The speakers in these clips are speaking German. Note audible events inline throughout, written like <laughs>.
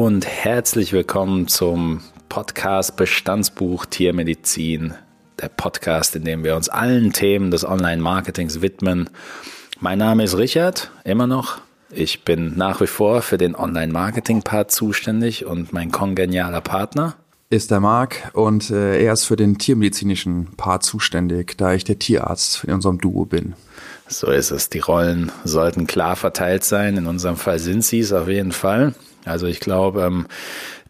und herzlich willkommen zum Podcast Bestandsbuch Tiermedizin, der Podcast, in dem wir uns allen Themen des Online-Marketings widmen. Mein Name ist Richard, immer noch. Ich bin nach wie vor für den Online-Marketing-Part zuständig und mein kongenialer Partner ist der Marc und äh, er ist für den tiermedizinischen Part zuständig, da ich der Tierarzt in unserem Duo bin. So ist es. Die Rollen sollten klar verteilt sein. In unserem Fall sind sie es auf jeden Fall. Also ich glaube, ähm,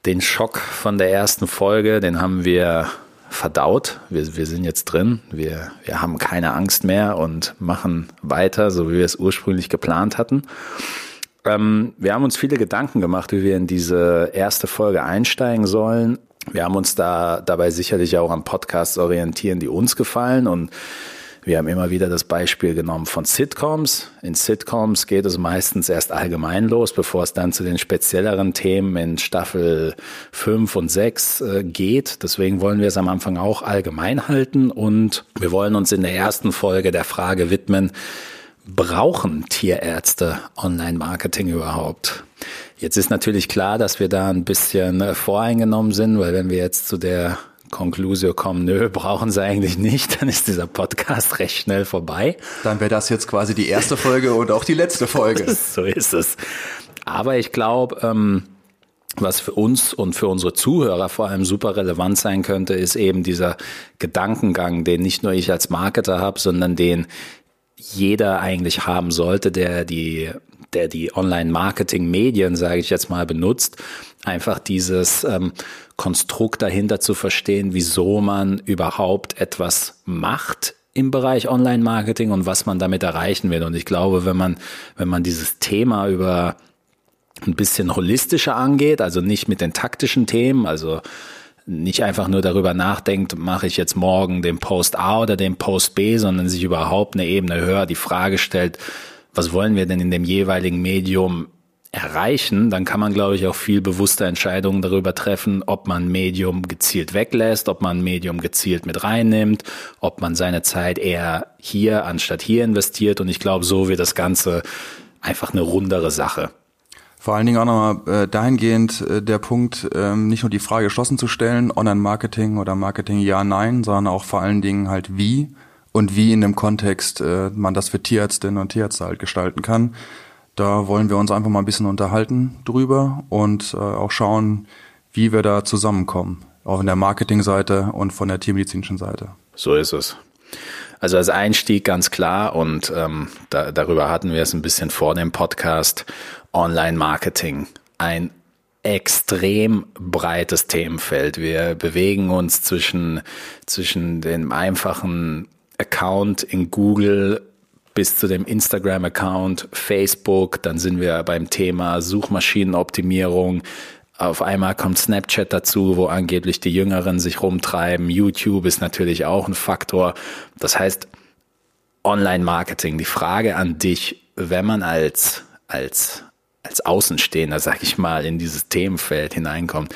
den Schock von der ersten Folge, den haben wir verdaut. Wir, wir sind jetzt drin. Wir, wir haben keine Angst mehr und machen weiter, so wie wir es ursprünglich geplant hatten. Ähm, wir haben uns viele Gedanken gemacht, wie wir in diese erste Folge einsteigen sollen. Wir haben uns da dabei sicherlich auch an Podcasts orientieren, die uns gefallen und wir haben immer wieder das Beispiel genommen von Sitcoms. In Sitcoms geht es meistens erst allgemein los, bevor es dann zu den spezielleren Themen in Staffel 5 und 6 äh, geht. Deswegen wollen wir es am Anfang auch allgemein halten und wir wollen uns in der ersten Folge der Frage widmen, brauchen Tierärzte Online-Marketing überhaupt? Jetzt ist natürlich klar, dass wir da ein bisschen äh, voreingenommen sind, weil wenn wir jetzt zu der Conclusio kommen, nö, <laughs> brauchen sie eigentlich nicht, dann ist dieser Podcast recht schnell vorbei. Dann wäre das jetzt quasi die erste Folge und auch die letzte Folge. <laughs> so ist es. Aber ich glaube, ähm, was für uns und für unsere Zuhörer vor allem super relevant sein könnte, ist eben dieser Gedankengang, den nicht nur ich als Marketer habe, sondern den jeder eigentlich haben sollte, der die, der die Online-Marketing-Medien, sage ich jetzt mal, benutzt. Einfach dieses ähm, Konstrukt dahinter zu verstehen, wieso man überhaupt etwas macht im Bereich Online-Marketing und was man damit erreichen will. Und ich glaube, wenn man, wenn man dieses Thema über ein bisschen holistischer angeht, also nicht mit den taktischen Themen, also nicht einfach nur darüber nachdenkt, mache ich jetzt morgen den Post A oder den Post B, sondern sich überhaupt eine Ebene höher die Frage stellt, was wollen wir denn in dem jeweiligen Medium erreichen, dann kann man, glaube ich, auch viel bewusster Entscheidungen darüber treffen, ob man Medium gezielt weglässt, ob man Medium gezielt mit reinnimmt, ob man seine Zeit eher hier anstatt hier investiert. Und ich glaube, so wird das Ganze einfach eine rundere Sache. Vor allen Dingen auch nochmal äh, dahingehend äh, der Punkt, ähm, nicht nur die Frage geschlossen zu stellen, Online-Marketing oder Marketing ja, nein, sondern auch vor allen Dingen halt wie und wie in dem Kontext äh, man das für Tierärztinnen und Tierärzte halt gestalten kann. Da wollen wir uns einfach mal ein bisschen unterhalten drüber und äh, auch schauen, wie wir da zusammenkommen. Auch in der Marketingseite und von der tiermedizinischen Seite. So ist es. Also als Einstieg ganz klar und ähm, da, darüber hatten wir es ein bisschen vor dem Podcast. Online-Marketing. Ein extrem breites Themenfeld. Wir bewegen uns zwischen, zwischen dem einfachen Account in Google bis zu dem Instagram-Account, Facebook, dann sind wir beim Thema Suchmaschinenoptimierung. Auf einmal kommt Snapchat dazu, wo angeblich die Jüngeren sich rumtreiben. YouTube ist natürlich auch ein Faktor. Das heißt, Online-Marketing. Die Frage an dich, wenn man als, als, als Außenstehender, sag ich mal, in dieses Themenfeld hineinkommt,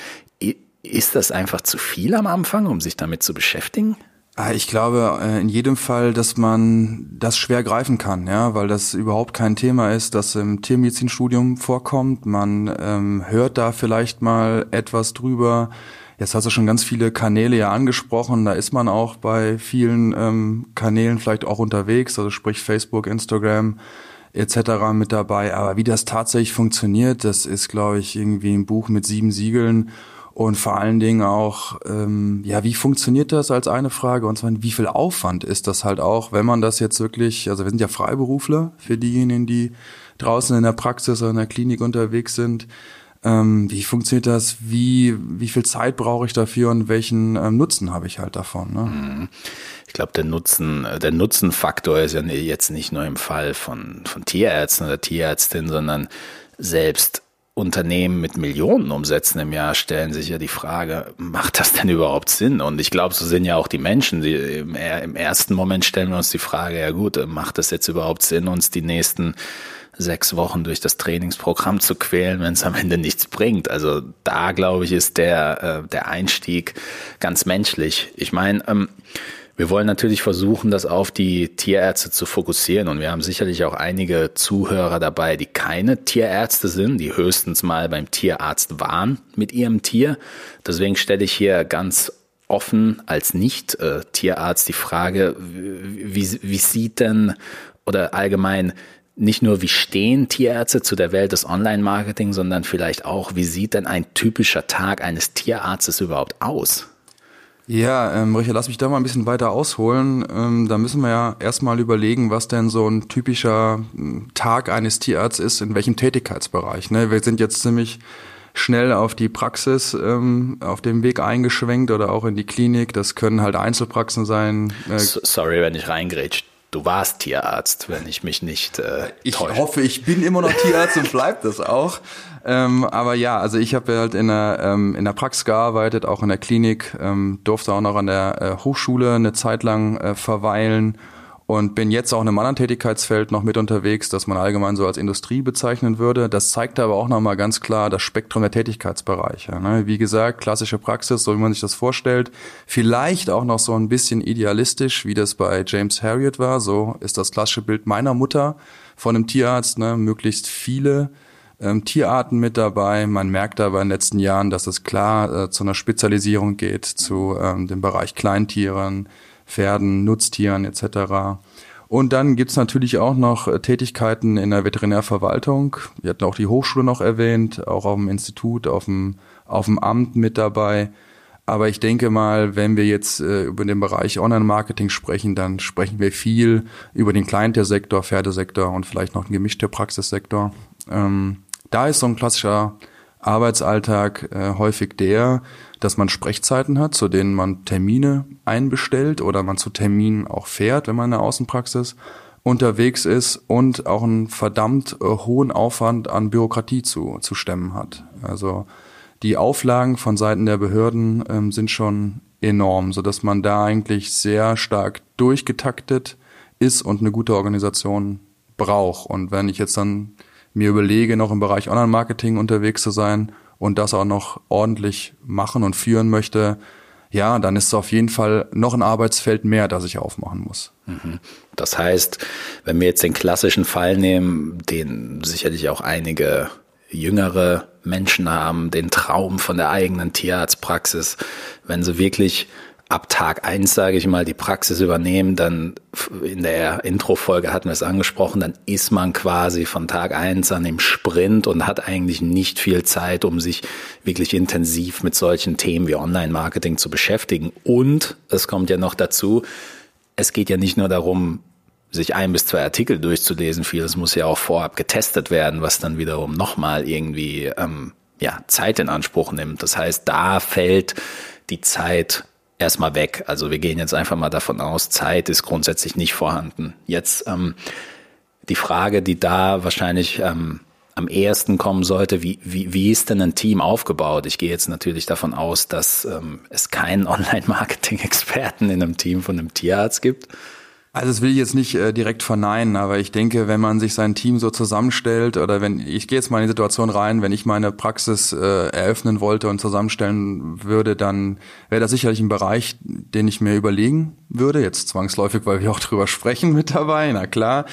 ist das einfach zu viel am Anfang, um sich damit zu beschäftigen? Ah, ich glaube äh, in jedem Fall, dass man das schwer greifen kann, ja, weil das überhaupt kein Thema ist, das im Tiermedizinstudium vorkommt. Man ähm, hört da vielleicht mal etwas drüber. Jetzt hast du schon ganz viele Kanäle ja angesprochen. Da ist man auch bei vielen ähm, Kanälen vielleicht auch unterwegs, also sprich Facebook, Instagram etc. mit dabei. Aber wie das tatsächlich funktioniert, das ist, glaube ich, irgendwie ein Buch mit sieben Siegeln und vor allen Dingen auch, ähm, ja, wie funktioniert das als eine Frage? Und zwar, wie viel Aufwand ist das halt auch, wenn man das jetzt wirklich, also wir sind ja Freiberufler für diejenigen, die draußen in der Praxis oder in der Klinik unterwegs sind. Ähm, wie funktioniert das? Wie, wie viel Zeit brauche ich dafür und welchen ähm, Nutzen habe ich halt davon? Ne? Ich glaube, der Nutzen, der Nutzenfaktor ist ja jetzt nicht nur im Fall von, von Tierärzten oder Tierärztinnen, sondern selbst Unternehmen mit Millionen Umsätzen im Jahr stellen sich ja die Frage, macht das denn überhaupt Sinn? Und ich glaube, so sind ja auch die Menschen. Die im, im, ersten Moment stellen wir uns die Frage, ja gut, macht das jetzt überhaupt Sinn, uns die nächsten sechs Wochen durch das Trainingsprogramm zu quälen, wenn es am Ende nichts bringt? Also da, glaube ich, ist der, äh, der Einstieg ganz menschlich. Ich meine, ähm, Wir wollen natürlich versuchen, das auf die Tierärzte zu fokussieren. Und wir haben sicherlich auch einige Zuhörer dabei, die keine Tierärzte sind, die höchstens mal beim Tierarzt waren mit ihrem Tier. Deswegen stelle ich hier ganz offen als Nicht-Tierarzt die Frage, wie, wie sieht denn oder allgemein nicht nur, wie stehen Tierärzte zu der Welt des Online-Marketing, sondern vielleicht auch, wie sieht denn ein typischer Tag eines Tierarztes überhaupt aus? Ja, ähm, Richard, lass mich da mal ein bisschen weiter ausholen. Ähm, da müssen wir ja erstmal überlegen, was denn so ein typischer Tag eines Tierarztes ist, in welchem Tätigkeitsbereich. Ne? Wir sind jetzt ziemlich schnell auf die Praxis ähm, auf dem Weg eingeschwenkt oder auch in die Klinik. Das können halt Einzelpraxen sein. Äh, Sorry, wenn ich reingrätscht. Du warst Tierarzt, wenn ich mich nicht äh, Ich hoffe, ich bin immer noch Tierarzt und bleib das auch. Ähm, aber ja, also ich habe halt in der, ähm, in der Praxis gearbeitet, auch in der Klinik, ähm, durfte auch noch an der äh, Hochschule eine Zeit lang äh, verweilen und bin jetzt auch in einem anderen Tätigkeitsfeld noch mit unterwegs, das man allgemein so als Industrie bezeichnen würde. Das zeigt aber auch nochmal ganz klar das Spektrum der Tätigkeitsbereiche. Ne? Wie gesagt, klassische Praxis, so wie man sich das vorstellt. Vielleicht auch noch so ein bisschen idealistisch, wie das bei James Harriet war. So ist das klassische Bild meiner Mutter von einem Tierarzt. Ne? Möglichst viele ähm, Tierarten mit dabei. Man merkt aber in den letzten Jahren, dass es klar äh, zu einer Spezialisierung geht, zu ähm, dem Bereich Kleintieren, Pferden, Nutztieren etc. Und dann gibt's natürlich auch noch äh, Tätigkeiten in der Veterinärverwaltung. Wir hatten auch die Hochschule noch erwähnt, auch auf dem Institut, auf dem, auf dem Amt mit dabei. Aber ich denke mal, wenn wir jetzt äh, über den Bereich Online-Marketing sprechen, dann sprechen wir viel über den Kleintiersektor, Pferdesektor und vielleicht noch den gemischten Praxissektor. Ähm, da ist so ein klassischer Arbeitsalltag äh, häufig der, dass man Sprechzeiten hat, zu denen man Termine einbestellt oder man zu Terminen auch fährt, wenn man in der Außenpraxis unterwegs ist und auch einen verdammt äh, hohen Aufwand an Bürokratie zu, zu stemmen hat. Also die Auflagen von Seiten der Behörden ähm, sind schon enorm, so dass man da eigentlich sehr stark durchgetaktet ist und eine gute Organisation braucht. Und wenn ich jetzt dann mir überlege, noch im Bereich Online-Marketing unterwegs zu sein und das auch noch ordentlich machen und führen möchte, ja, dann ist es auf jeden Fall noch ein Arbeitsfeld mehr, das ich aufmachen muss. Mhm. Das heißt, wenn wir jetzt den klassischen Fall nehmen, den sicherlich auch einige jüngere Menschen haben, den Traum von der eigenen Tierarztpraxis, wenn sie wirklich ab Tag eins sage ich mal, die Praxis übernehmen, dann in der Intro-Folge hatten wir es angesprochen, dann ist man quasi von Tag eins an dem Sprint und hat eigentlich nicht viel Zeit, um sich wirklich intensiv mit solchen Themen wie Online-Marketing zu beschäftigen. Und es kommt ja noch dazu, es geht ja nicht nur darum, sich ein bis zwei Artikel durchzulesen. Vieles muss ja auch vorab getestet werden, was dann wiederum nochmal irgendwie ähm, ja, Zeit in Anspruch nimmt. Das heißt, da fällt die Zeit erstmal weg. Also wir gehen jetzt einfach mal davon aus, Zeit ist grundsätzlich nicht vorhanden. Jetzt ähm, die Frage, die da wahrscheinlich ähm, am ehesten kommen sollte, wie, wie, wie ist denn ein Team aufgebaut? Ich gehe jetzt natürlich davon aus, dass ähm, es keinen <laughs> Online-Marketing-Experten in einem Team von einem Tierarzt gibt. Also das will ich jetzt nicht äh, direkt verneinen, aber ich denke, wenn man sich sein Team so zusammenstellt oder wenn ich gehe jetzt mal in die Situation rein, wenn ich meine Praxis äh, eröffnen wollte und zusammenstellen würde, dann wäre das sicherlich ein Bereich, den ich mir überlegen würde, jetzt zwangsläufig, weil wir auch <laughs> drüber sprechen mit dabei, na klar,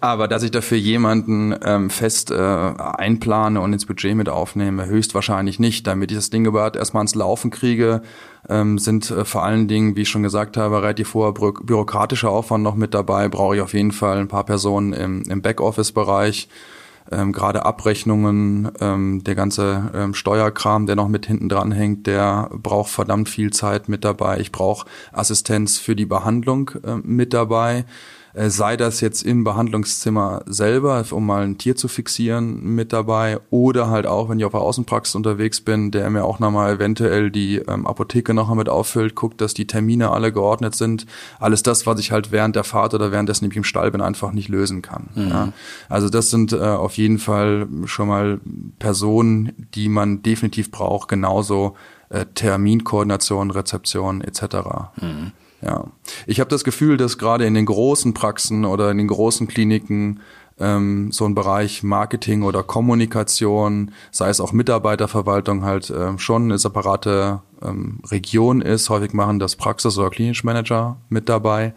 aber dass ich dafür jemanden ähm, fest äh, einplane und ins Budget mit aufnehme, höchstwahrscheinlich nicht, damit ich das Ding überhaupt erstmal ans Laufen kriege, ähm, sind äh, vor allen Dingen, wie ich schon gesagt habe, relativ hoher bü bürokratischer Aufwand noch mit dabei. Brauche ich auf jeden Fall ein paar Personen im, im Backoffice-Bereich. Ähm, gerade Abrechnungen, ähm, der ganze ähm, Steuerkram, der noch mit hinten dran hängt, der braucht verdammt viel Zeit mit dabei. Ich brauche Assistenz für die Behandlung äh, mit dabei. Äh, sei das jetzt im Behandlungszimmer selber, um mal ein Tier zu fixieren mit dabei, oder halt auch, wenn ich auf der Außenpraxis unterwegs bin, der mir auch nochmal eventuell die ähm, Apotheke noch mit auffüllt, guckt, dass die Termine alle geordnet sind. Alles das, was ich halt während der Fahrt oder währenddessen ich im Stall bin, einfach nicht lösen kann. Mhm. Ja. Also das sind äh, auf jeden Fall schon mal Personen, die man definitiv braucht, genauso äh, Terminkoordination, Rezeption etc. Mhm. Ja, ich habe das Gefühl, dass gerade in den großen Praxen oder in den großen Kliniken ähm, so ein Bereich Marketing oder Kommunikation, sei es auch Mitarbeiterverwaltung, halt äh, schon eine separate ähm, Region ist. Häufig machen das Praxis- oder Manager mit dabei.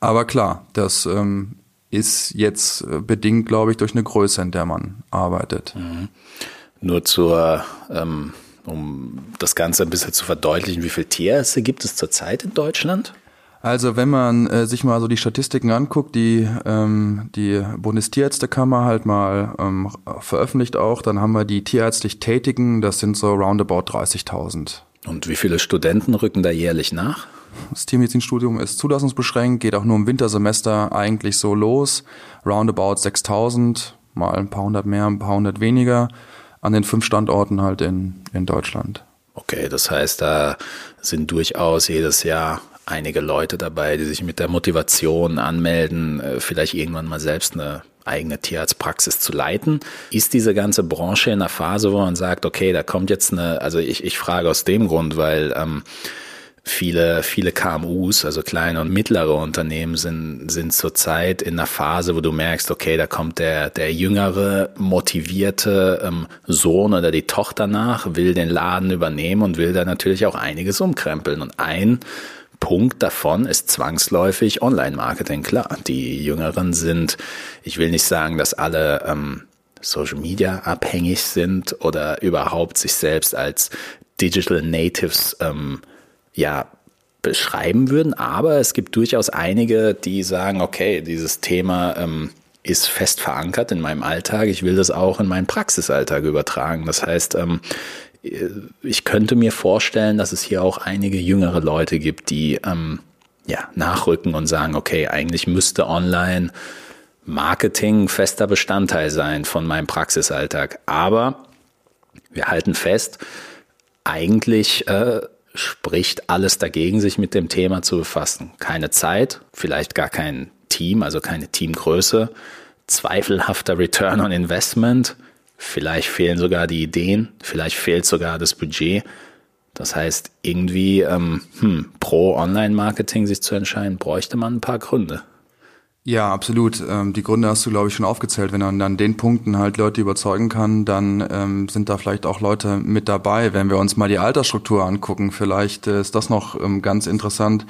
Aber klar, das ähm, ist jetzt äh, bedingt, glaube ich, durch eine Größe, in der man arbeitet. Mhm. Nur zur, ähm, um das Ganze ein bisschen zu verdeutlichen, wie viele Tierärzte gibt es zurzeit in Deutschland? Also wenn man äh, sich mal so die Statistiken anguckt, die ähm, die Bundestierärztekammer halt mal ähm, veröffentlicht auch, dann haben wir die tierärztlich Tätigen, das sind so roundabout 30.000. Und wie viele Studenten rücken da jährlich nach? Das Tiermedizinstudium ist zulassungsbeschränkt, geht auch nur im Wintersemester eigentlich so los. Roundabout 6000, mal ein paar hundert mehr, ein paar hundert weniger, an den fünf Standorten halt in, in Deutschland. Okay, das heißt, da sind durchaus jedes Jahr einige Leute dabei, die sich mit der Motivation anmelden, äh, vielleicht irgendwann mal selbst eine eigene Tierarztpraxis zu leiten. Ist diese ganze Branche in einer Phase, wo man sagt, okay, da kommt jetzt eine, also ich, ich frage aus dem Grund, weil ähm, viele, viele KMUs, also kleine und mittlere Unternehmen sind, sind zurzeit in einer Phase, wo du merkst, okay, da kommt der, der jüngere, motivierte ähm, Sohn oder die Tochter nach, will den Laden übernehmen und will da natürlich auch einiges umkrempeln. Und ein Punkt davon ist zwangsläufig Online-Marketing. Klar, die Jüngeren sind, ich will nicht sagen, dass alle ähm, Social Media abhängig sind oder überhaupt sich selbst als Digital Natives ähm, ja beschreiben würden, aber es gibt durchaus einige, die sagen, okay, dieses Thema ähm, ist fest verankert in meinem Alltag. Ich will das auch in meinen Praxisalltag übertragen. Das heißt, ähm, ich könnte mir vorstellen, dass es hier auch einige jüngere Leute gibt, die ähm, ja, nachrücken und sagen, okay, eigentlich müsste online Marketing fester Bestandteil sein von meinem Praxisalltag. Aber wir halten fest, eigentlich äh, spricht alles dagegen, sich mit dem Thema zu befassen. Keine Zeit, vielleicht gar kein Team, also keine Teamgröße, zweifelhafter Return on Investment, Vielleicht fehlen sogar die Ideen, vielleicht fehlt sogar das Budget. Das heißt, irgendwie ähm, hm, pro Online-Marketing sich zu entscheiden, bräuchte man ein paar Gründe. Ja, absolut. Ähm, die Gründe hast du, glaube ich, schon aufgezählt. Wenn man an den Punkten halt Leute überzeugen kann, dann ähm, sind da vielleicht auch Leute mit dabei. Wenn wir uns mal die Altersstruktur angucken, vielleicht äh, ist das noch ähm, ganz interessant.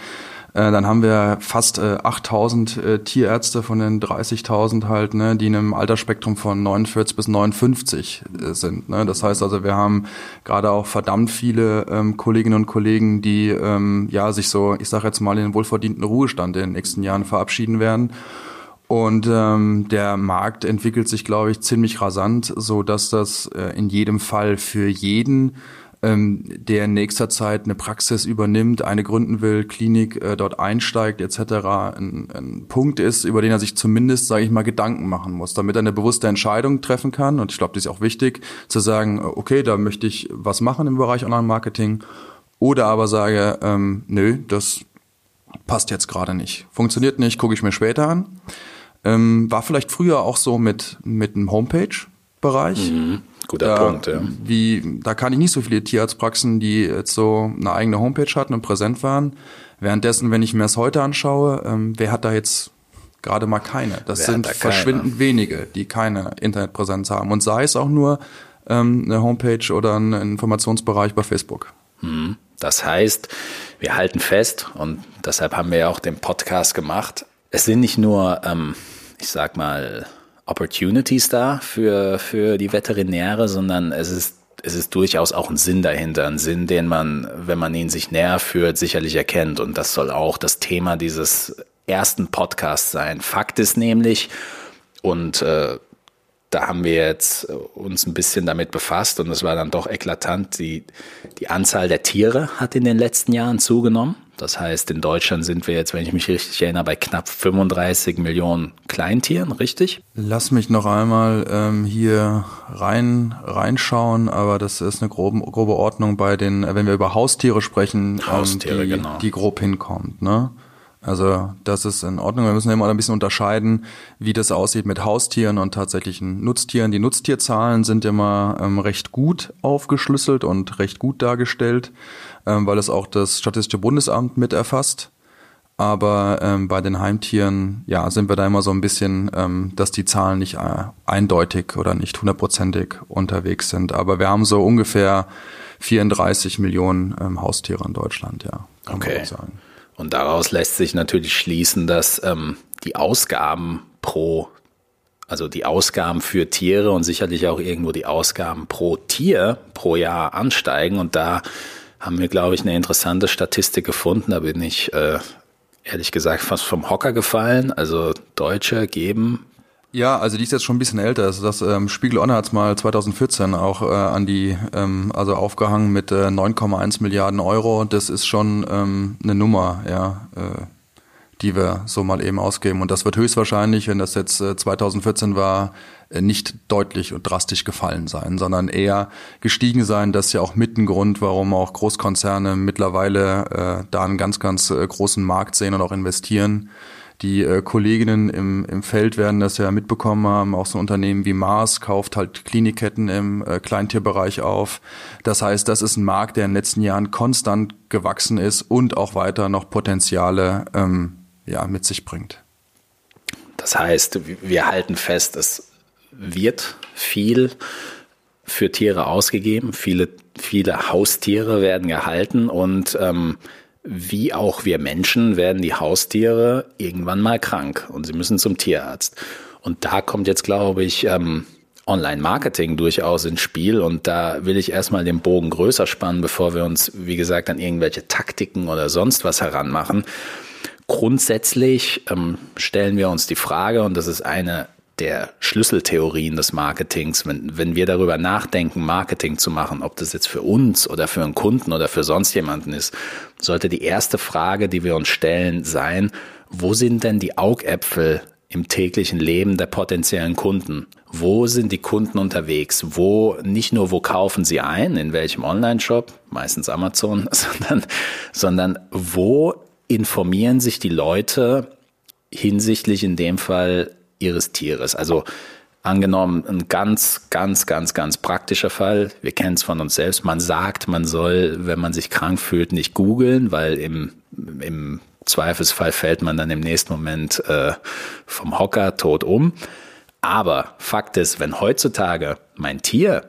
Äh, dann haben wir fast äh, 8000 äh, Tierärzte von den 30.000 halt, ne, die in einem Altersspektrum von 49 bis 59 äh, sind. Ne? Das heißt also, wir haben gerade auch verdammt viele ähm, Kolleginnen und Kollegen, die ähm, ja sich so, ich sage jetzt mal, in den wohlverdienten Ruhestand in den nächsten Jahren verabschieden werden. Und ähm, der Markt entwickelt sich, glaube ich, ziemlich rasant, so dass das äh, in jedem Fall für jeden ähm, der in nächster Zeit eine Praxis übernimmt, eine gründen will, Klinik äh, dort einsteigt etc. Ein, ein Punkt ist, über den er sich zumindest, sage ich mal, Gedanken machen muss, damit er eine bewusste Entscheidung treffen kann. Und ich glaube, das ist auch wichtig, zu sagen, okay, da möchte ich was machen im Bereich Online-Marketing. Oder aber sage, ähm, nö, das passt jetzt gerade nicht. Funktioniert nicht, gucke ich mir später an. Ähm, war vielleicht früher auch so mit, mit einem Homepage-Bereich. Mhm. Guter da, Punkt, ja. Wie, da kann ich nicht so viele Tierarztpraxen, die jetzt so eine eigene Homepage hatten und präsent waren. Währenddessen, wenn ich mir das heute anschaue, ähm, wer hat da jetzt gerade mal keine? Das wer sind da verschwindend wenige, die keine Internetpräsenz haben. Und sei es auch nur ähm, eine Homepage oder ein Informationsbereich bei Facebook. Hm. Das heißt, wir halten fest, und deshalb haben wir ja auch den Podcast gemacht, es sind nicht nur, ähm, ich sag mal, Opportunities da für, für die Veterinäre, sondern es ist, es ist durchaus auch ein Sinn dahinter, ein Sinn, den man, wenn man ihn sich näher führt, sicherlich erkennt. Und das soll auch das Thema dieses ersten Podcasts sein. Fakt ist nämlich, und äh, da haben wir jetzt uns ein bisschen damit befasst und es war dann doch eklatant, die, die Anzahl der Tiere hat in den letzten Jahren zugenommen. Das heißt, in Deutschland sind wir jetzt, wenn ich mich richtig erinnere, bei knapp 35 Millionen Kleintieren, richtig? Lass mich noch einmal ähm, hier rein reinschauen, aber das ist eine grobe, grobe Ordnung bei den, wenn wir über Haustiere sprechen, Haustiere, ähm, die, genau. die grob hinkommt. Ne? Also das ist in Ordnung. Wir müssen immer ein bisschen unterscheiden, wie das aussieht mit Haustieren und tatsächlichen Nutztieren. Die Nutztierzahlen sind immer ähm, recht gut aufgeschlüsselt und recht gut dargestellt ähm, weil es auch das Statistische Bundesamt mit erfasst. Aber ähm, bei den Heimtieren, ja, sind wir da immer so ein bisschen, ähm, dass die Zahlen nicht äh, eindeutig oder nicht hundertprozentig unterwegs sind. Aber wir haben so ungefähr 34 Millionen ähm, Haustiere in Deutschland, ja. okay. Und daraus lässt sich natürlich schließen, dass ähm, die Ausgaben pro, also die Ausgaben für Tiere und sicherlich auch irgendwo die Ausgaben pro Tier pro Jahr ansteigen. Und da haben wir, glaube ich, eine interessante Statistik gefunden. Da bin ich äh, ehrlich gesagt fast vom Hocker gefallen. Also Deutsche geben ja, also die ist jetzt schon ein bisschen älter. Also das ähm, Spiegel Online hat es mal 2014 auch äh, an die, ähm, also aufgehangen mit äh, 9,1 Milliarden Euro. Das ist schon ähm, eine Nummer, ja, äh, die wir so mal eben ausgeben. Und das wird höchstwahrscheinlich, wenn das jetzt äh, 2014 war, äh, nicht deutlich und drastisch gefallen sein, sondern eher gestiegen sein. Das ist ja auch mit ein Grund, warum auch Großkonzerne mittlerweile äh, da einen ganz, ganz äh, großen Markt sehen und auch investieren. Die äh, Kolleginnen im, im Feld werden das ja mitbekommen haben. Auch so Unternehmen wie Mars kauft halt Klinikketten im äh, Kleintierbereich auf. Das heißt, das ist ein Markt, der in den letzten Jahren konstant gewachsen ist und auch weiter noch Potenziale ähm, ja, mit sich bringt. Das heißt, wir halten fest, es wird viel für Tiere ausgegeben. Viele, viele Haustiere werden gehalten und ähm, wie auch wir Menschen werden die Haustiere irgendwann mal krank und sie müssen zum Tierarzt. Und da kommt jetzt, glaube ich, ähm, Online-Marketing durchaus ins Spiel und da will ich erstmal den Bogen größer spannen, bevor wir uns, wie gesagt, an irgendwelche Taktiken oder sonst was heranmachen. Grundsätzlich ähm, stellen wir uns die Frage, und das ist eine der Schlüsseltheorien des Marketings, wenn, wenn wir darüber nachdenken, Marketing zu machen, ob das jetzt für uns oder für einen Kunden oder für sonst jemanden ist, sollte die erste Frage, die wir uns stellen, sein, wo sind denn die Augäpfel im täglichen Leben der potenziellen Kunden? Wo sind die Kunden unterwegs? Wo, nicht nur, wo kaufen sie ein, in welchem Online-Shop, meistens Amazon, <laughs> sondern, sondern wo informieren sich die Leute hinsichtlich in dem Fall ihres Tieres. Also angenommen, ein ganz, ganz, ganz, ganz praktischer Fall. Wir kennen es von uns selbst. Man sagt, man soll, wenn man sich krank fühlt, nicht googeln, weil im, im Zweifelsfall fällt man dann im nächsten Moment äh, vom Hocker tot um. Aber Fakt ist, wenn heutzutage mein Tier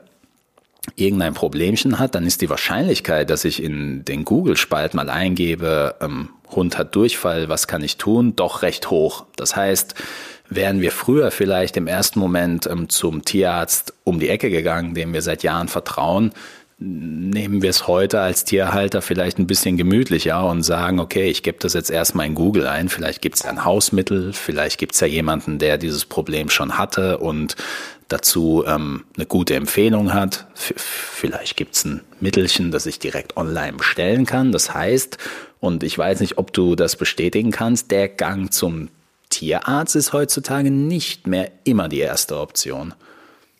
irgendein Problemchen hat, dann ist die Wahrscheinlichkeit, dass ich in den Google-Spalt mal eingebe, ähm, Hund hat Durchfall, was kann ich tun, doch recht hoch. Das heißt, wären wir früher vielleicht im ersten Moment ähm, zum Tierarzt um die Ecke gegangen, dem wir seit Jahren vertrauen, nehmen wir es heute als Tierhalter vielleicht ein bisschen gemütlicher und sagen, okay, ich gebe das jetzt erstmal in Google ein, vielleicht gibt es ja ein Hausmittel, vielleicht gibt es ja jemanden, der dieses Problem schon hatte und dazu ähm, eine gute Empfehlung hat. F vielleicht gibt es ein Mittelchen, das ich direkt online bestellen kann. Das heißt, und ich weiß nicht, ob du das bestätigen kannst, der Gang zum Tierarzt ist heutzutage nicht mehr immer die erste Option.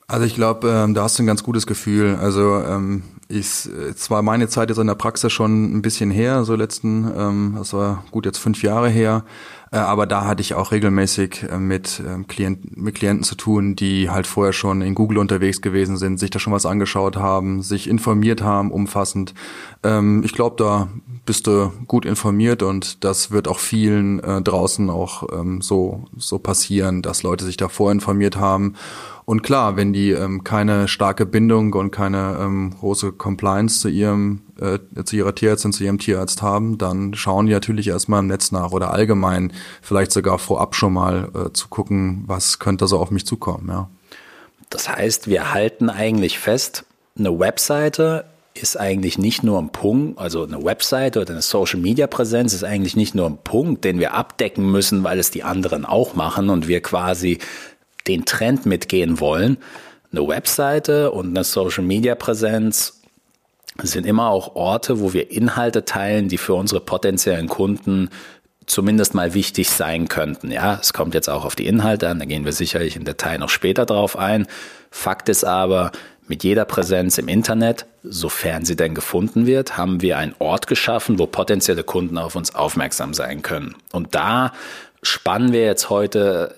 Also ich glaube, ähm, da hast du ein ganz gutes Gefühl. Also ähm, ich, zwar meine Zeit jetzt in der Praxis schon ein bisschen her, so letzten, ähm, das war gut jetzt fünf Jahre her, äh, aber da hatte ich auch regelmäßig äh, mit, äh, Klient, mit Klienten zu tun, die halt vorher schon in Google unterwegs gewesen sind, sich da schon was angeschaut haben, sich informiert haben, umfassend. Ähm, ich glaube, da bist du gut informiert und das wird auch vielen äh, draußen auch ähm, so, so passieren, dass Leute sich da vorinformiert haben und klar, wenn die ähm, keine starke Bindung und keine ähm, große Compliance zu ihrem äh, zu ihrer Tierärztin, zu ihrem Tierarzt haben, dann schauen die natürlich erstmal im Netz nach oder allgemein vielleicht sogar vorab schon mal äh, zu gucken, was könnte so auf mich zukommen, ja. Das heißt, wir halten eigentlich fest, eine Webseite ist eigentlich nicht nur ein Punkt, also eine Webseite oder eine Social Media Präsenz ist eigentlich nicht nur ein Punkt, den wir abdecken müssen, weil es die anderen auch machen und wir quasi den Trend mitgehen wollen. Eine Webseite und eine Social Media Präsenz sind immer auch Orte, wo wir Inhalte teilen, die für unsere potenziellen Kunden zumindest mal wichtig sein könnten. Ja, es kommt jetzt auch auf die Inhalte an, da gehen wir sicherlich im Detail noch später drauf ein. Fakt ist aber, mit jeder Präsenz im Internet, sofern sie denn gefunden wird, haben wir einen Ort geschaffen, wo potenzielle Kunden auf uns aufmerksam sein können. Und da spannen wir jetzt heute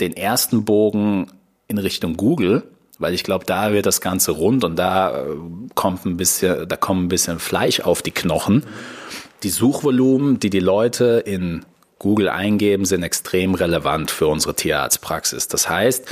den ersten Bogen in Richtung Google, weil ich glaube, da wird das Ganze rund und da äh, kommt ein bisschen, da kommen ein bisschen Fleisch auf die Knochen. Die Suchvolumen, die die Leute in Google eingeben, sind extrem relevant für unsere Tierarztpraxis. Das heißt,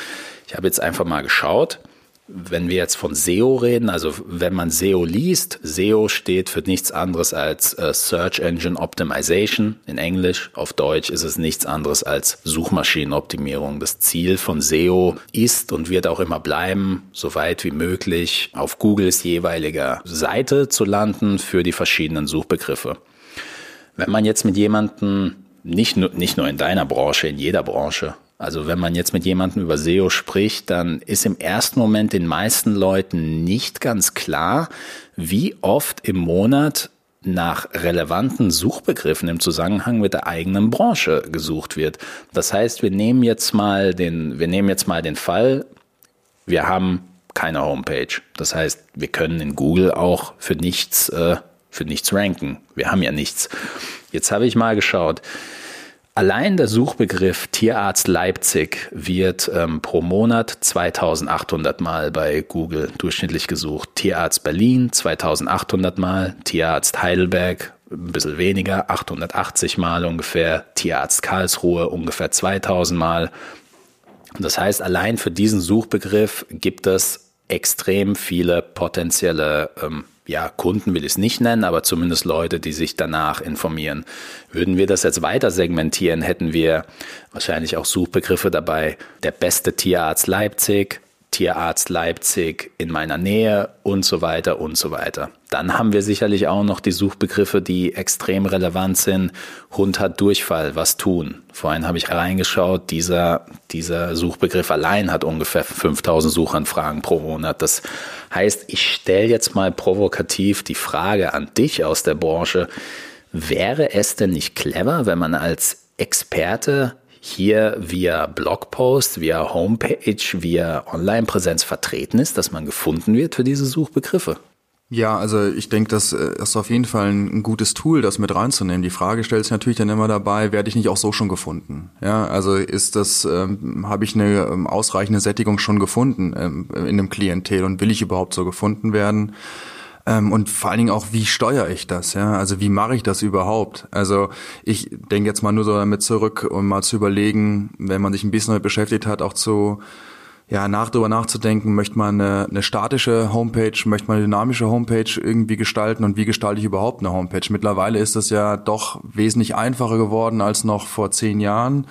ich habe jetzt einfach mal geschaut, wenn wir jetzt von SEO reden, also wenn man SEO liest, SEO steht für nichts anderes als äh, Search Engine Optimization in Englisch. Auf Deutsch ist es nichts anderes als Suchmaschinenoptimierung. Das Ziel von SEO ist und wird auch immer bleiben, so weit wie möglich auf Googles jeweiliger Seite zu landen für die verschiedenen Suchbegriffe. Wenn man jetzt mit jemandem nicht nur, nicht nur in deiner Branche, in jeder Branche, also wenn man jetzt mit jemandem über SEO spricht, dann ist im ersten Moment den meisten Leuten nicht ganz klar, wie oft im Monat nach relevanten Suchbegriffen im Zusammenhang mit der eigenen Branche gesucht wird. Das heißt, wir nehmen jetzt mal den, wir nehmen jetzt mal den Fall, wir haben keine Homepage. Das heißt, wir können in Google auch für nichts, äh, für nichts ranken. Wir haben ja nichts. Jetzt habe ich mal geschaut. Allein der Suchbegriff Tierarzt Leipzig wird ähm, pro Monat 2800 Mal bei Google durchschnittlich gesucht. Tierarzt Berlin 2800 Mal, Tierarzt Heidelberg ein bisschen weniger, 880 Mal ungefähr, Tierarzt Karlsruhe ungefähr 2000 Mal. Das heißt, allein für diesen Suchbegriff gibt es extrem viele potenzielle ähm, ja, Kunden will ich es nicht nennen, aber zumindest Leute, die sich danach informieren. Würden wir das jetzt weiter segmentieren, hätten wir wahrscheinlich auch Suchbegriffe dabei. Der beste Tierarzt Leipzig, Tierarzt Leipzig in meiner Nähe und so weiter und so weiter. Dann haben wir sicherlich auch noch die Suchbegriffe, die extrem relevant sind. Hund hat Durchfall, was tun? Vorhin habe ich reingeschaut, dieser, dieser Suchbegriff allein hat ungefähr 5000 Suchanfragen pro Monat. Das heißt, ich stelle jetzt mal provokativ die Frage an dich aus der Branche. Wäre es denn nicht clever, wenn man als Experte hier via Blogpost, via Homepage, via Online-Präsenz vertreten ist, dass man gefunden wird für diese Suchbegriffe? Ja, also ich denke, das äh, ist auf jeden Fall ein, gutes Tool, das mit reinzunehmen. Die Frage stellt sich natürlich dann immer dabei, werde ich nicht auch so schon gefunden? Ja, also ist das, ähm, habe ich eine ähm, ausreichende Sättigung schon gefunden ähm, in einem Klientel und will ich überhaupt so gefunden werden? Ähm, und vor allen Dingen auch, wie steuere ich das? Ja, also wie mache ich das überhaupt? Also ich denke jetzt mal nur so damit zurück, um mal zu überlegen, wenn man sich ein bisschen damit beschäftigt hat, auch zu ja, nach darüber nachzudenken, möchte man eine, eine statische Homepage, möchte man eine dynamische Homepage irgendwie gestalten und wie gestalte ich überhaupt eine Homepage? Mittlerweile ist das ja doch wesentlich einfacher geworden als noch vor zehn Jahren.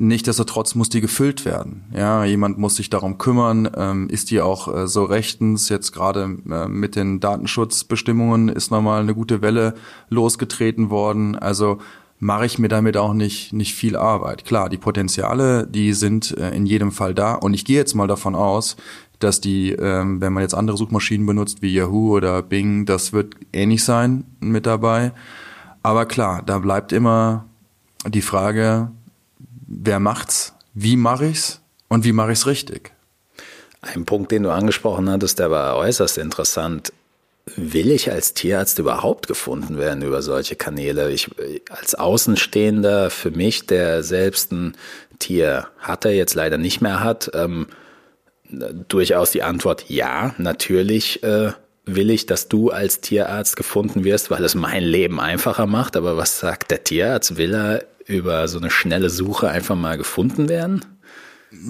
Nichtsdestotrotz muss die gefüllt werden. Ja, jemand muss sich darum kümmern. Ähm, ist die auch äh, so rechtens? Jetzt gerade äh, mit den Datenschutzbestimmungen ist nochmal eine gute Welle losgetreten worden. Also mache ich mir damit auch nicht, nicht viel Arbeit. Klar, die Potenziale, die sind äh, in jedem Fall da. Und ich gehe jetzt mal davon aus, dass die, ähm, wenn man jetzt andere Suchmaschinen benutzt, wie Yahoo oder Bing, das wird ähnlich sein mit dabei. Aber klar, da bleibt immer die Frage, wer macht's, wie mache ich's und wie mache ich's richtig? Ein Punkt, den du angesprochen hattest, der war äußerst interessant will ich als Tierarzt überhaupt gefunden werden über solche Kanäle? Ich als Außenstehender für mich, der selbst ein Tier hatte, jetzt leider nicht mehr hat, ähm, durchaus die Antwort ja, natürlich äh, will ich, dass du als Tierarzt gefunden wirst, weil es mein Leben einfacher macht. Aber was sagt der Tierarzt? Will er über so eine schnelle Suche einfach mal gefunden werden?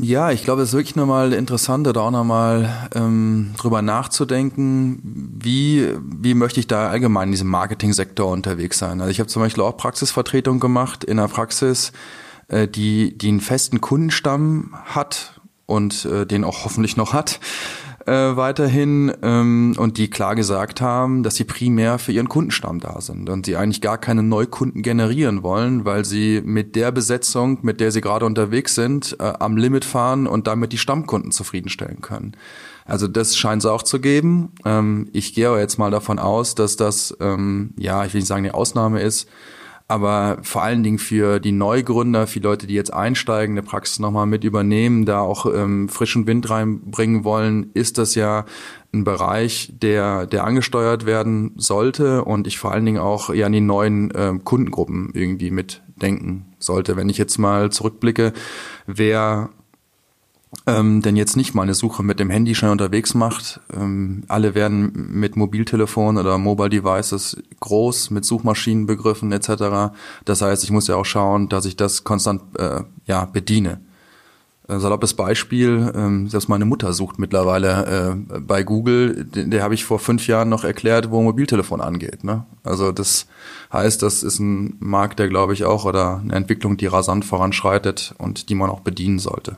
Ja, ich glaube, es ist wirklich nochmal interessant, da auch nochmal ähm, drüber nachzudenken, wie, wie möchte ich da allgemein in diesem Marketingsektor unterwegs sein. Also ich habe zum Beispiel auch Praxisvertretung gemacht in einer Praxis, äh, die, die einen festen Kundenstamm hat und äh, den auch hoffentlich noch hat äh, weiterhin ähm, und die klar gesagt haben, dass sie primär für ihren Kundenstamm da sind und sie eigentlich gar keine Neukunden generieren wollen, weil sie mit der Besetzung, mit der sie gerade unterwegs sind, äh, am Limit fahren und damit die Stammkunden zufriedenstellen können. Also das scheint es auch zu geben. Ähm, ich gehe aber jetzt mal davon aus, dass das, ähm, ja, ich will nicht sagen, eine Ausnahme ist, aber vor allen Dingen für die Neugründer, für Leute, die jetzt einsteigen, eine Praxis nochmal mit übernehmen, da auch ähm, frischen Wind reinbringen wollen, ist das ja ein Bereich, der, der angesteuert werden sollte und ich vor allen Dingen auch ja an die neuen ähm, Kundengruppen irgendwie mitdenken sollte. Wenn ich jetzt mal zurückblicke, wer ähm, denn jetzt nicht mal eine Suche mit dem Handy schnell unterwegs macht. Ähm, alle werden mit Mobiltelefon oder Mobile Devices groß, mit Suchmaschinenbegriffen etc. Das heißt, ich muss ja auch schauen, dass ich das konstant äh, ja, bediene. Äh, saloppes Beispiel, ähm, selbst meine Mutter sucht mittlerweile äh, bei Google, der, der habe ich vor fünf Jahren noch erklärt, wo Mobiltelefon angeht. Ne? Also das heißt, das ist ein Markt, der glaube ich auch oder eine Entwicklung, die rasant voranschreitet und die man auch bedienen sollte.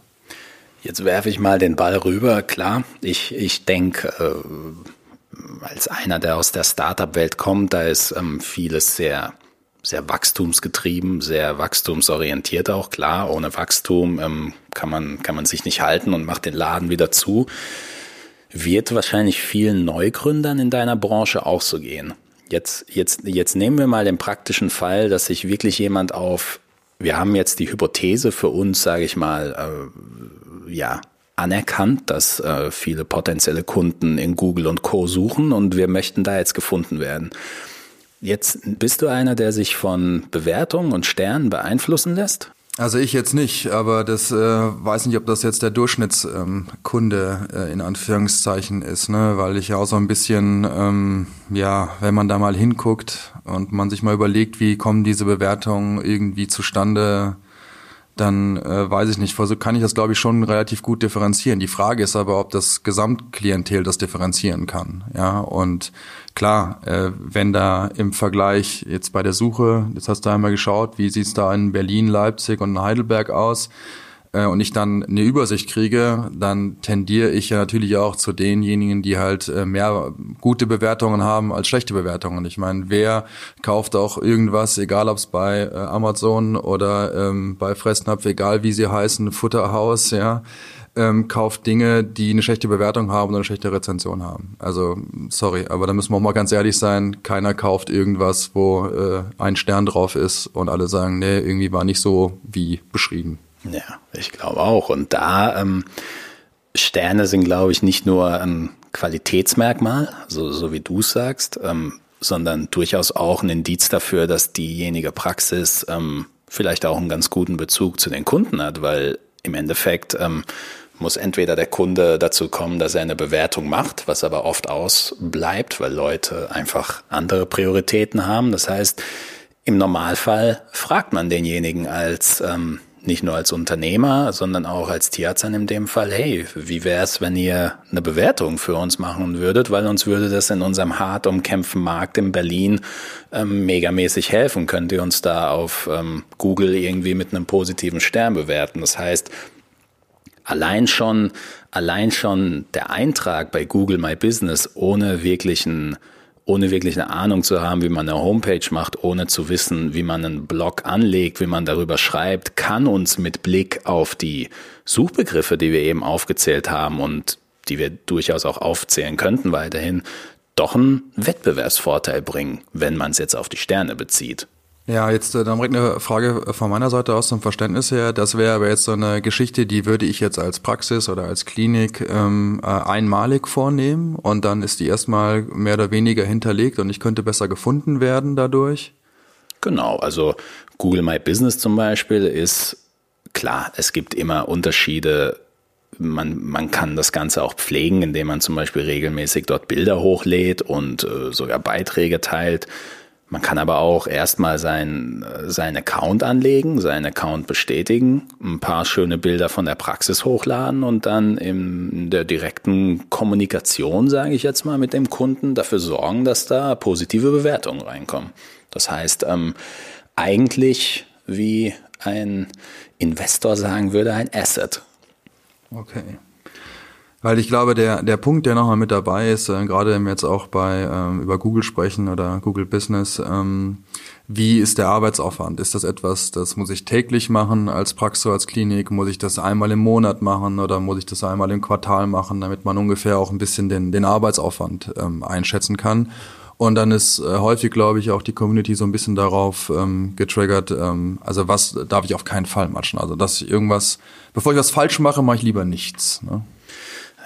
Jetzt werfe ich mal den Ball rüber. Klar, ich, ich denke, äh, als einer, der aus der Startup-Welt kommt, da ist ähm, vieles sehr sehr wachstumsgetrieben, sehr wachstumsorientiert auch. Klar, ohne Wachstum ähm, kann, man, kann man sich nicht halten und macht den Laden wieder zu. Wird wahrscheinlich vielen Neugründern in deiner Branche auch so gehen. Jetzt, jetzt, jetzt nehmen wir mal den praktischen Fall, dass sich wirklich jemand auf, wir haben jetzt die Hypothese für uns, sage ich mal, äh, ja, anerkannt, dass äh, viele potenzielle Kunden in Google und Co suchen und wir möchten da jetzt gefunden werden. Jetzt bist du einer, der sich von Bewertungen und Sternen beeinflussen lässt? Also ich jetzt nicht, aber das äh, weiß nicht, ob das jetzt der Durchschnittskunde ähm, äh, in Anführungszeichen ist, ne? Weil ich ja auch so ein bisschen, ähm, ja, wenn man da mal hinguckt und man sich mal überlegt, wie kommen diese Bewertungen irgendwie zustande, dann äh, weiß ich nicht, versuch, kann ich das glaube ich schon relativ gut differenzieren. Die Frage ist aber, ob das Gesamtklientel das differenzieren kann. Ja, und klar, äh, wenn da im Vergleich jetzt bei der Suche, jetzt hast du einmal geschaut, wie sieht's da in Berlin, Leipzig und Heidelberg aus, äh, und ich dann eine Übersicht kriege, dann tendiere ich ja natürlich auch zu denjenigen, die halt äh, mehr gute Bewertungen haben als schlechte Bewertungen. Ich meine, wer kauft auch irgendwas, egal ob es bei äh, Amazon oder ähm, bei Fressnapf, egal wie sie heißen, Futterhaus, ja, ähm, kauft Dinge, die eine schlechte Bewertung haben oder eine schlechte Rezension haben. Also sorry, aber da müssen wir auch mal ganz ehrlich sein, keiner kauft irgendwas, wo äh, ein Stern drauf ist und alle sagen, nee, irgendwie war nicht so wie beschrieben. Ja, ich glaube auch. Und da ähm, Sterne sind, glaube ich, nicht nur ein Qualitätsmerkmal, so, so wie du sagst, ähm, sondern durchaus auch ein Indiz dafür, dass diejenige Praxis ähm, vielleicht auch einen ganz guten Bezug zu den Kunden hat, weil im Endeffekt ähm, muss entweder der Kunde dazu kommen, dass er eine Bewertung macht, was aber oft ausbleibt, weil Leute einfach andere Prioritäten haben. Das heißt, im Normalfall fragt man denjenigen als ähm, nicht nur als Unternehmer, sondern auch als Tierarzt in dem Fall, hey, wie wäre es, wenn ihr eine Bewertung für uns machen würdet, weil uns würde das in unserem hart umkämpften Markt in Berlin ähm, megamäßig helfen. Könnt ihr uns da auf ähm, Google irgendwie mit einem positiven Stern bewerten? Das heißt, allein schon, allein schon der Eintrag bei Google My Business ohne wirklichen ohne wirklich eine Ahnung zu haben, wie man eine Homepage macht, ohne zu wissen, wie man einen Blog anlegt, wie man darüber schreibt, kann uns mit Blick auf die Suchbegriffe, die wir eben aufgezählt haben und die wir durchaus auch aufzählen könnten weiterhin, doch einen Wettbewerbsvorteil bringen, wenn man es jetzt auf die Sterne bezieht. Ja, jetzt äh, dann direkt eine Frage von meiner Seite aus zum Verständnis her. Das wäre aber jetzt so eine Geschichte, die würde ich jetzt als Praxis oder als Klinik ähm, äh, einmalig vornehmen und dann ist die erstmal mehr oder weniger hinterlegt und ich könnte besser gefunden werden dadurch. Genau, also Google My Business zum Beispiel ist klar, es gibt immer Unterschiede man, man kann das Ganze auch pflegen, indem man zum Beispiel regelmäßig dort Bilder hochlädt und äh, sogar Beiträge teilt. Man kann aber auch erstmal sein, seinen Account anlegen, seinen Account bestätigen, ein paar schöne Bilder von der Praxis hochladen und dann in der direkten Kommunikation, sage ich jetzt mal, mit dem Kunden dafür sorgen, dass da positive Bewertungen reinkommen. Das heißt, ähm, eigentlich wie ein Investor sagen würde, ein Asset. Okay. Weil ich glaube, der, der Punkt, der nochmal mit dabei ist, äh, gerade jetzt auch bei ähm, über Google sprechen oder Google Business, ähm, wie ist der Arbeitsaufwand? Ist das etwas, das muss ich täglich machen als Praxis, als Klinik? Muss ich das einmal im Monat machen oder muss ich das einmal im Quartal machen, damit man ungefähr auch ein bisschen den, den Arbeitsaufwand ähm, einschätzen kann? Und dann ist äh, häufig, glaube ich, auch die Community so ein bisschen darauf ähm, getriggert, ähm, also was darf ich auf keinen Fall matchen? Also dass ich irgendwas, bevor ich was falsch mache, mache ich lieber nichts. Ne?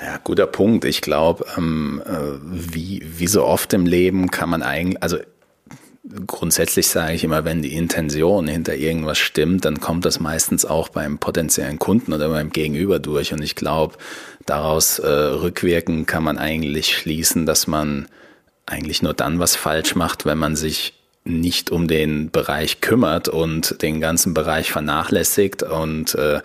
Ja, guter Punkt. Ich glaube, ähm, äh, wie, wie so oft im Leben kann man eigentlich, also grundsätzlich sage ich immer, wenn die Intention hinter irgendwas stimmt, dann kommt das meistens auch beim potenziellen Kunden oder beim Gegenüber durch. Und ich glaube, daraus äh, rückwirken kann man eigentlich schließen, dass man eigentlich nur dann was falsch macht, wenn man sich nicht um den Bereich kümmert und den ganzen Bereich vernachlässigt und äh,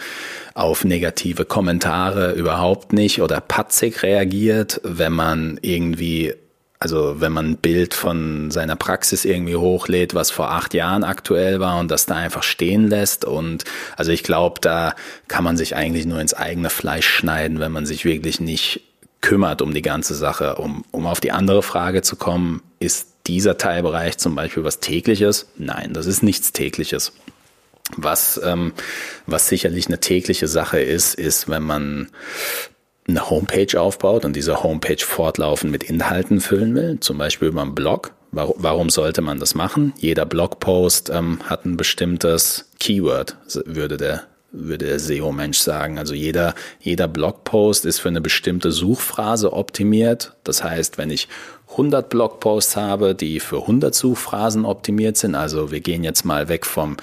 auf negative Kommentare überhaupt nicht oder patzig reagiert, wenn man irgendwie also wenn man ein Bild von seiner Praxis irgendwie hochlädt, was vor acht Jahren aktuell war und das da einfach stehen lässt. Und also ich glaube, da kann man sich eigentlich nur ins eigene Fleisch schneiden, wenn man sich wirklich nicht kümmert um die ganze Sache. Um, um auf die andere Frage zu kommen, ist dieser Teilbereich zum Beispiel was tägliches? Nein, das ist nichts tägliches. Was, ähm, was sicherlich eine tägliche Sache ist, ist, wenn man eine Homepage aufbaut und diese Homepage fortlaufend mit Inhalten füllen will, zum Beispiel über einen Blog. Warum sollte man das machen? Jeder Blogpost ähm, hat ein bestimmtes Keyword, würde der würde der SEO-Mensch sagen. Also jeder, jeder Blogpost ist für eine bestimmte Suchphrase optimiert. Das heißt, wenn ich 100 Blogposts habe, die für 100 Suchphrasen optimiert sind, also wir gehen jetzt mal weg vom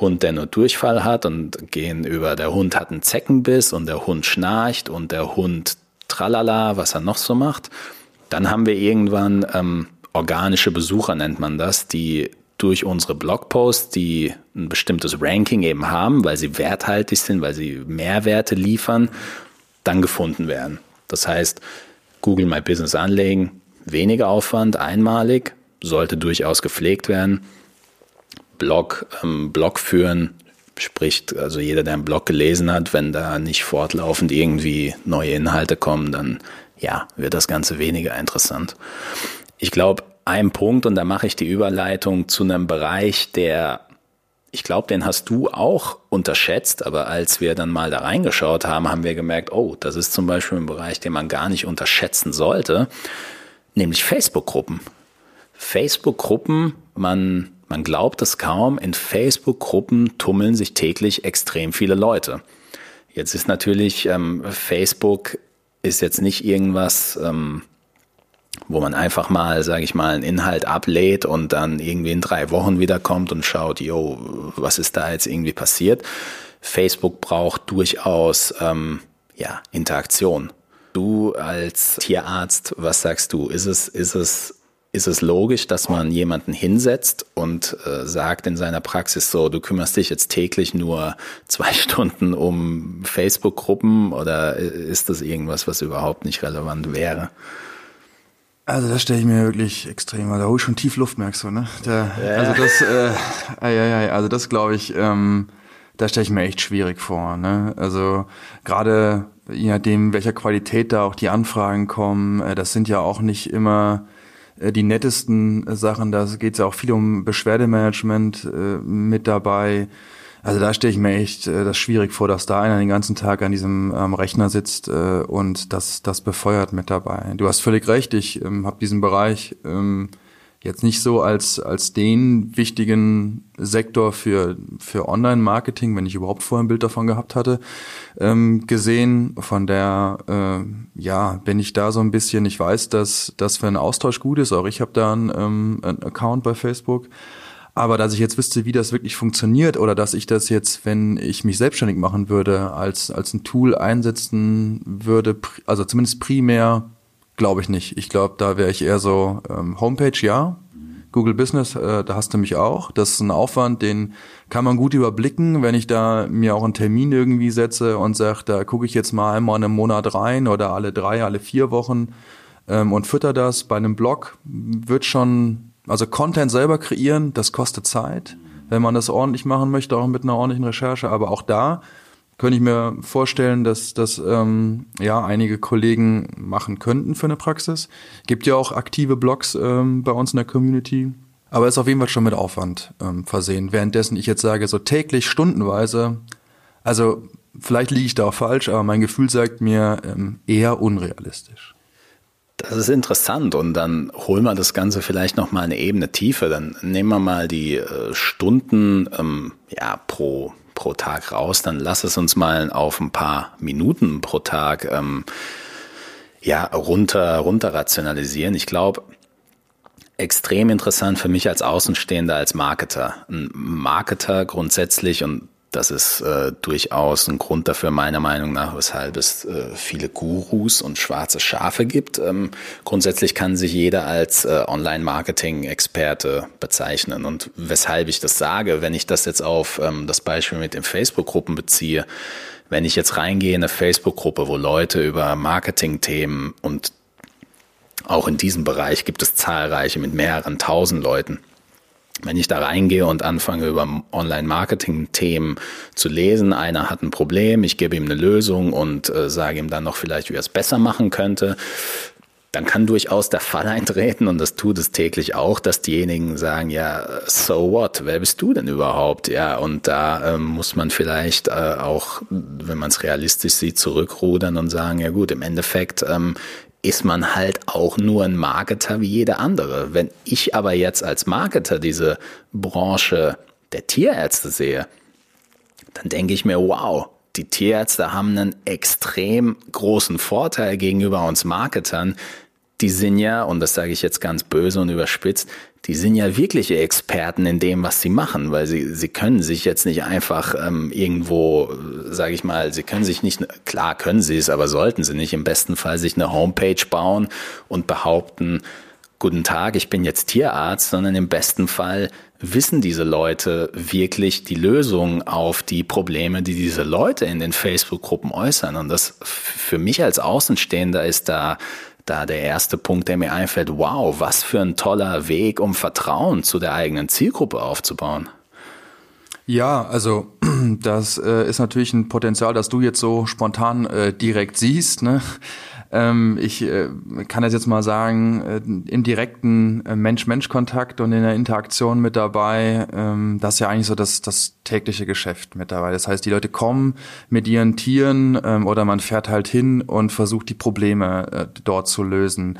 Hund, der nur Durchfall hat und gehen über der Hund hat einen Zeckenbiss und der Hund schnarcht und der Hund tralala, was er noch so macht, dann haben wir irgendwann ähm, organische Besucher, nennt man das, die durch unsere Blogposts, die ein bestimmtes Ranking eben haben, weil sie werthaltig sind, weil sie Mehrwerte liefern, dann gefunden werden. Das heißt, Google My Business anlegen, weniger Aufwand, einmalig, sollte durchaus gepflegt werden. Blog, ähm, Blog führen, spricht, also jeder, der einen Blog gelesen hat, wenn da nicht fortlaufend irgendwie neue Inhalte kommen, dann ja, wird das Ganze weniger interessant. Ich glaube, ein Punkt und da mache ich die Überleitung zu einem Bereich, der ich glaube, den hast du auch unterschätzt, aber als wir dann mal da reingeschaut haben, haben wir gemerkt, oh, das ist zum Beispiel ein Bereich, den man gar nicht unterschätzen sollte, nämlich Facebook-Gruppen. Facebook-Gruppen, man, man glaubt es kaum, in Facebook-Gruppen tummeln sich täglich extrem viele Leute. Jetzt ist natürlich, ähm, Facebook ist jetzt nicht irgendwas, ähm, wo man einfach mal, sage ich mal, einen Inhalt ablädt und dann irgendwie in drei Wochen wiederkommt und schaut, yo, was ist da jetzt irgendwie passiert. Facebook braucht durchaus ähm, ja, Interaktion. Du als Tierarzt, was sagst du? Ist es, ist es, ist es logisch, dass man jemanden hinsetzt und äh, sagt in seiner Praxis so, du kümmerst dich jetzt täglich nur zwei <laughs> Stunden um Facebook-Gruppen oder ist das irgendwas, was überhaupt nicht relevant wäre? Also das stelle ich mir wirklich extrem, weil da hole ich schon tief Luft, merkst du, ne? Da, ja. Also das, äh, ai, ai, ai, also das glaube ich, ähm, da stelle ich mir echt schwierig vor. Ne? Also gerade je nachdem, welcher Qualität da auch die Anfragen kommen, äh, das sind ja auch nicht immer äh, die nettesten Sachen. Da geht es ja auch viel um Beschwerdemanagement äh, mit dabei. Also da stelle ich mir echt äh, das schwierig vor, dass da einer den ganzen Tag an diesem ähm, Rechner sitzt äh, und das, das befeuert mit dabei. Du hast völlig recht, ich ähm, habe diesen Bereich ähm, jetzt nicht so als, als den wichtigen Sektor für, für Online-Marketing, wenn ich überhaupt vorher ein Bild davon gehabt hatte, ähm, gesehen. Von der, äh, ja, bin ich da so ein bisschen, ich weiß, dass das für einen Austausch gut ist. Auch ich habe da einen, ähm, einen Account bei Facebook. Aber dass ich jetzt wüsste, wie das wirklich funktioniert oder dass ich das jetzt, wenn ich mich selbstständig machen würde, als, als ein Tool einsetzen würde, also zumindest primär, glaube ich nicht. Ich glaube, da wäre ich eher so ähm, Homepage, ja. Google Business, äh, da hast du mich auch. Das ist ein Aufwand, den kann man gut überblicken, wenn ich da mir auch einen Termin irgendwie setze und sage, da gucke ich jetzt mal einmal in einem Monat rein oder alle drei, alle vier Wochen ähm, und fütter das. Bei einem Blog wird schon also Content selber kreieren, das kostet Zeit, wenn man das ordentlich machen möchte, auch mit einer ordentlichen Recherche. Aber auch da könnte ich mir vorstellen, dass das ähm, ja einige Kollegen machen könnten für eine Praxis. Gibt ja auch aktive Blogs ähm, bei uns in der Community. Aber ist auf jeden Fall schon mit Aufwand ähm, versehen. Währenddessen ich jetzt sage, so täglich, stundenweise, also vielleicht liege ich da auch falsch, aber mein Gefühl sagt mir ähm, eher unrealistisch. Das ist interessant und dann holen wir das Ganze vielleicht noch mal eine Ebene tiefer. Dann nehmen wir mal die äh, Stunden ähm, ja, pro, pro Tag raus. Dann lass es uns mal auf ein paar Minuten pro Tag ähm, ja, runter, runter rationalisieren. Ich glaube, extrem interessant für mich als Außenstehender, als Marketer. Ein Marketer grundsätzlich und das ist äh, durchaus ein Grund dafür, meiner Meinung nach, weshalb es äh, viele Gurus und schwarze Schafe gibt. Ähm, grundsätzlich kann sich jeder als äh, Online-Marketing-Experte bezeichnen. Und weshalb ich das sage, wenn ich das jetzt auf ähm, das Beispiel mit den Facebook-Gruppen beziehe, wenn ich jetzt reingehe in eine Facebook-Gruppe, wo Leute über Marketing-Themen und auch in diesem Bereich gibt es zahlreiche mit mehreren tausend Leuten wenn ich da reingehe und anfange über Online-Marketing-Themen zu lesen, einer hat ein Problem, ich gebe ihm eine Lösung und äh, sage ihm dann noch vielleicht, wie er es besser machen könnte, dann kann durchaus der Fall <laughs> eintreten, und das tut es täglich auch, dass diejenigen sagen, ja, so what, wer bist du denn überhaupt? Ja, und da ähm, muss man vielleicht äh, auch, wenn man es realistisch sieht, zurückrudern und sagen, ja gut, im Endeffekt ähm, ist man halt auch nur ein Marketer wie jeder andere. Wenn ich aber jetzt als Marketer diese Branche der Tierärzte sehe, dann denke ich mir, wow, die Tierärzte haben einen extrem großen Vorteil gegenüber uns Marketern. Die sind ja, und das sage ich jetzt ganz böse und überspitzt, die sind ja wirkliche Experten in dem, was sie machen, weil sie, sie können sich jetzt nicht einfach ähm, irgendwo, sage ich mal, sie können sich nicht, klar können sie es, aber sollten sie nicht im besten Fall sich eine Homepage bauen und behaupten, guten Tag, ich bin jetzt Tierarzt, sondern im besten Fall wissen diese Leute wirklich die Lösung auf die Probleme, die diese Leute in den Facebook-Gruppen äußern. Und das für mich als Außenstehender ist da da der erste Punkt, der mir einfällt, wow, was für ein toller Weg, um Vertrauen zu der eigenen Zielgruppe aufzubauen. Ja, also <clears throat> das äh, ist natürlich ein Potenzial, das du jetzt so spontan äh, direkt siehst. Ne? Ähm, ich äh, kann das jetzt mal sagen, äh, im direkten äh, Mensch-Mensch-Kontakt und in der Interaktion mit dabei, ähm, das ist ja eigentlich so das, das tägliche Geschäft mit dabei. Das heißt, die Leute kommen mit ihren Tieren ähm, oder man fährt halt hin und versucht die Probleme äh, dort zu lösen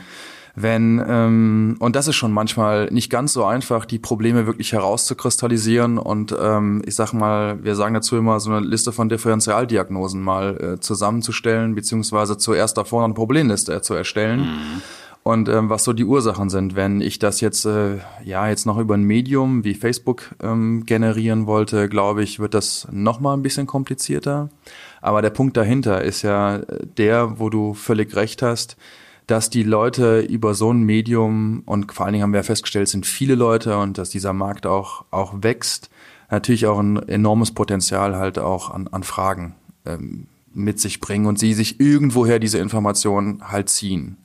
wenn ähm, und das ist schon manchmal nicht ganz so einfach, die Probleme wirklich herauszukristallisieren und ähm, ich sag mal, wir sagen dazu immer so eine Liste von Differentialdiagnosen mal äh, zusammenzustellen beziehungsweise zuerst davor eine Problemliste äh, zu erstellen. Mhm. Und ähm, was so die Ursachen sind, wenn ich das jetzt äh, ja jetzt noch über ein Medium wie Facebook ähm, generieren wollte, glaube ich, wird das noch mal ein bisschen komplizierter. Aber der Punkt dahinter ist ja der, wo du völlig recht hast dass die Leute über so ein Medium und vor allen Dingen haben wir festgestellt, sind viele Leute und dass dieser Markt auch, auch wächst, natürlich auch ein enormes Potenzial halt auch an, an Fragen ähm, mit sich bringen und sie sich irgendwoher diese Informationen halt ziehen.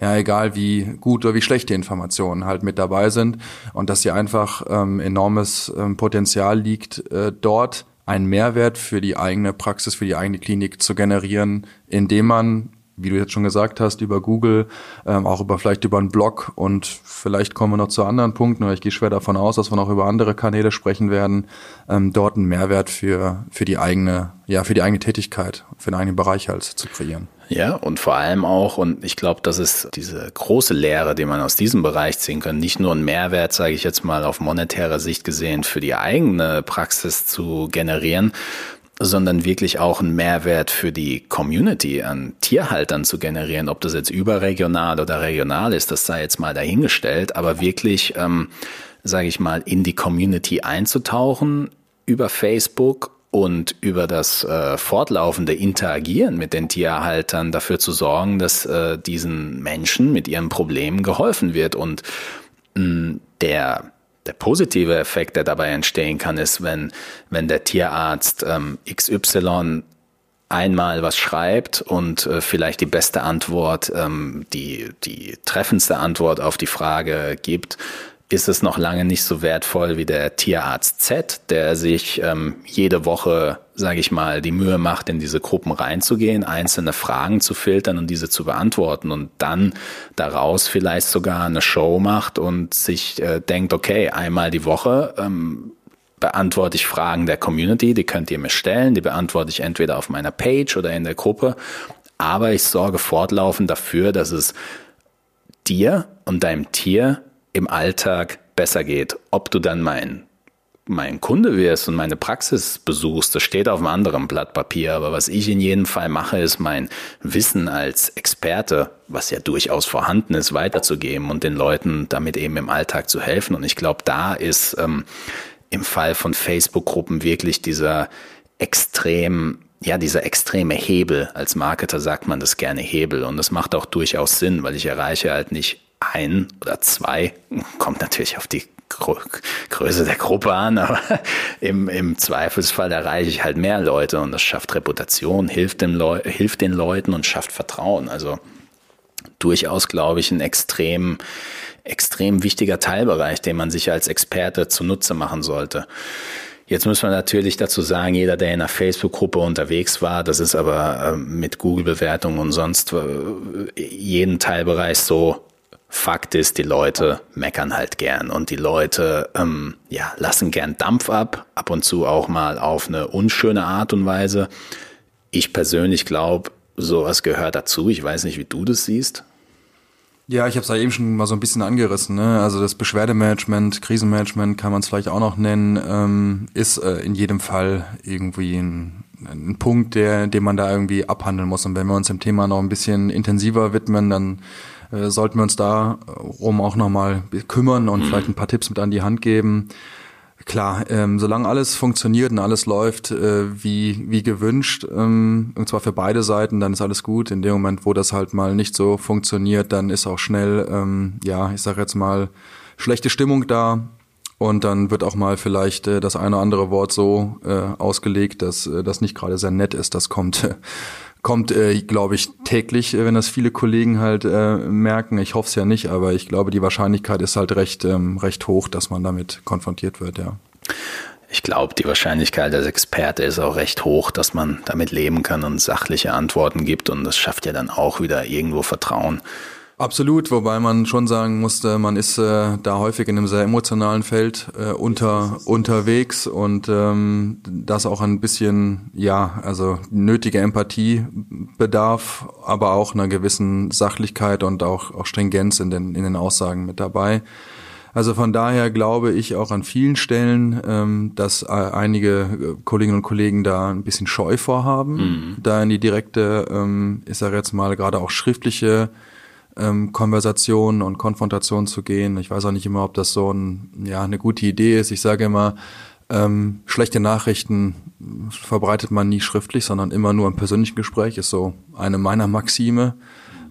Ja, egal wie gut oder wie schlecht die Informationen halt mit dabei sind und dass hier einfach ähm, enormes ähm, Potenzial liegt, äh, dort einen Mehrwert für die eigene Praxis, für die eigene Klinik zu generieren, indem man wie du jetzt schon gesagt hast, über Google, ähm, auch über vielleicht über einen Blog und vielleicht kommen wir noch zu anderen Punkten, aber ich gehe schwer davon aus, dass wir noch über andere Kanäle sprechen werden, ähm, dort einen Mehrwert für, für die eigene, ja, für die eigene Tätigkeit, für den eigenen Bereich halt zu kreieren. Ja, und vor allem auch, und ich glaube, das ist diese große Lehre, die man aus diesem Bereich ziehen kann, nicht nur einen Mehrwert, sage ich jetzt mal auf monetärer Sicht gesehen, für die eigene Praxis zu generieren, sondern wirklich auch einen Mehrwert für die Community an Tierhaltern zu generieren. Ob das jetzt überregional oder regional ist, das sei jetzt mal dahingestellt, aber wirklich, ähm, sage ich mal, in die Community einzutauchen über Facebook und über das äh, fortlaufende Interagieren mit den Tierhaltern dafür zu sorgen, dass äh, diesen Menschen mit ihren Problemen geholfen wird. Und mh, der der positive Effekt, der dabei entstehen kann, ist, wenn, wenn der Tierarzt ähm, XY einmal was schreibt und äh, vielleicht die beste Antwort, ähm, die, die treffendste Antwort auf die Frage gibt, ist es noch lange nicht so wertvoll wie der Tierarzt Z, der sich ähm, jede Woche, sage ich mal, die Mühe macht, in diese Gruppen reinzugehen, einzelne Fragen zu filtern und diese zu beantworten und dann daraus vielleicht sogar eine Show macht und sich äh, denkt, okay, einmal die Woche ähm, beantworte ich Fragen der Community, die könnt ihr mir stellen, die beantworte ich entweder auf meiner Page oder in der Gruppe, aber ich sorge fortlaufend dafür, dass es dir und deinem Tier im Alltag besser geht. Ob du dann mein, mein Kunde wirst und meine Praxis besuchst, das steht auf einem anderen Blatt Papier. Aber was ich in jedem Fall mache, ist mein Wissen als Experte, was ja durchaus vorhanden ist, weiterzugeben und den Leuten damit eben im Alltag zu helfen. Und ich glaube, da ist ähm, im Fall von Facebook-Gruppen wirklich dieser extrem, ja, dieser extreme Hebel. Als Marketer sagt man das gerne Hebel und das macht auch durchaus Sinn, weil ich erreiche halt nicht ein oder zwei, kommt natürlich auf die Größe der Gruppe an, aber <laughs> im, im Zweifelsfall erreiche ich halt mehr Leute und das schafft Reputation, hilft, dem Leu hilft den Leuten und schafft Vertrauen. Also durchaus, glaube ich, ein extrem, extrem wichtiger Teilbereich, den man sich als Experte zunutze machen sollte. Jetzt muss man natürlich dazu sagen, jeder, der in einer Facebook-Gruppe unterwegs war, das ist aber äh, mit Google-Bewertungen und sonst äh, jeden Teilbereich so, Fakt ist, die Leute meckern halt gern und die Leute ähm, ja, lassen gern Dampf ab, ab und zu auch mal auf eine unschöne Art und Weise. Ich persönlich glaube, sowas gehört dazu. Ich weiß nicht, wie du das siehst. Ja, ich habe es ja eben schon mal so ein bisschen angerissen. Ne? Also das Beschwerdemanagement, Krisenmanagement kann man es vielleicht auch noch nennen, ähm, ist äh, in jedem Fall irgendwie ein, ein Punkt, der, den man da irgendwie abhandeln muss. Und wenn wir uns dem Thema noch ein bisschen intensiver widmen, dann äh, sollten wir uns darum auch nochmal kümmern und mhm. vielleicht ein paar Tipps mit an die Hand geben. Klar, ähm, solange alles funktioniert und alles läuft äh, wie, wie gewünscht, ähm, und zwar für beide Seiten, dann ist alles gut. In dem Moment, wo das halt mal nicht so funktioniert, dann ist auch schnell, ähm, ja, ich sag jetzt mal, schlechte Stimmung da. Und dann wird auch mal vielleicht äh, das eine oder andere Wort so äh, ausgelegt, dass äh, das nicht gerade sehr nett ist. Das kommt <laughs> kommt, äh, glaube ich, täglich, äh, wenn das viele Kollegen halt äh, merken. Ich hoffe es ja nicht, aber ich glaube, die Wahrscheinlichkeit ist halt recht, ähm, recht hoch, dass man damit konfrontiert wird, ja. Ich glaube, die Wahrscheinlichkeit als Experte ist auch recht hoch, dass man damit leben kann und sachliche Antworten gibt. Und das schafft ja dann auch wieder irgendwo Vertrauen. Absolut, wobei man schon sagen musste, man ist äh, da häufig in einem sehr emotionalen Feld äh, unter unterwegs und ähm, das auch ein bisschen, ja, also nötige Empathie bedarf, aber auch einer gewissen Sachlichkeit und auch, auch Stringenz in den, in den Aussagen mit dabei. Also von daher glaube ich auch an vielen Stellen, ähm, dass äh, einige äh, Kolleginnen und Kollegen da ein bisschen Scheu vorhaben, mhm. da in die direkte, ähm, ich sage jetzt mal gerade auch schriftliche ähm, Konversation und Konfrontation zu gehen. Ich weiß auch nicht immer, ob das so ein, ja, eine gute Idee ist. Ich sage immer, ähm, schlechte Nachrichten verbreitet man nie schriftlich, sondern immer nur im persönlichen Gespräch, ist so eine meiner Maxime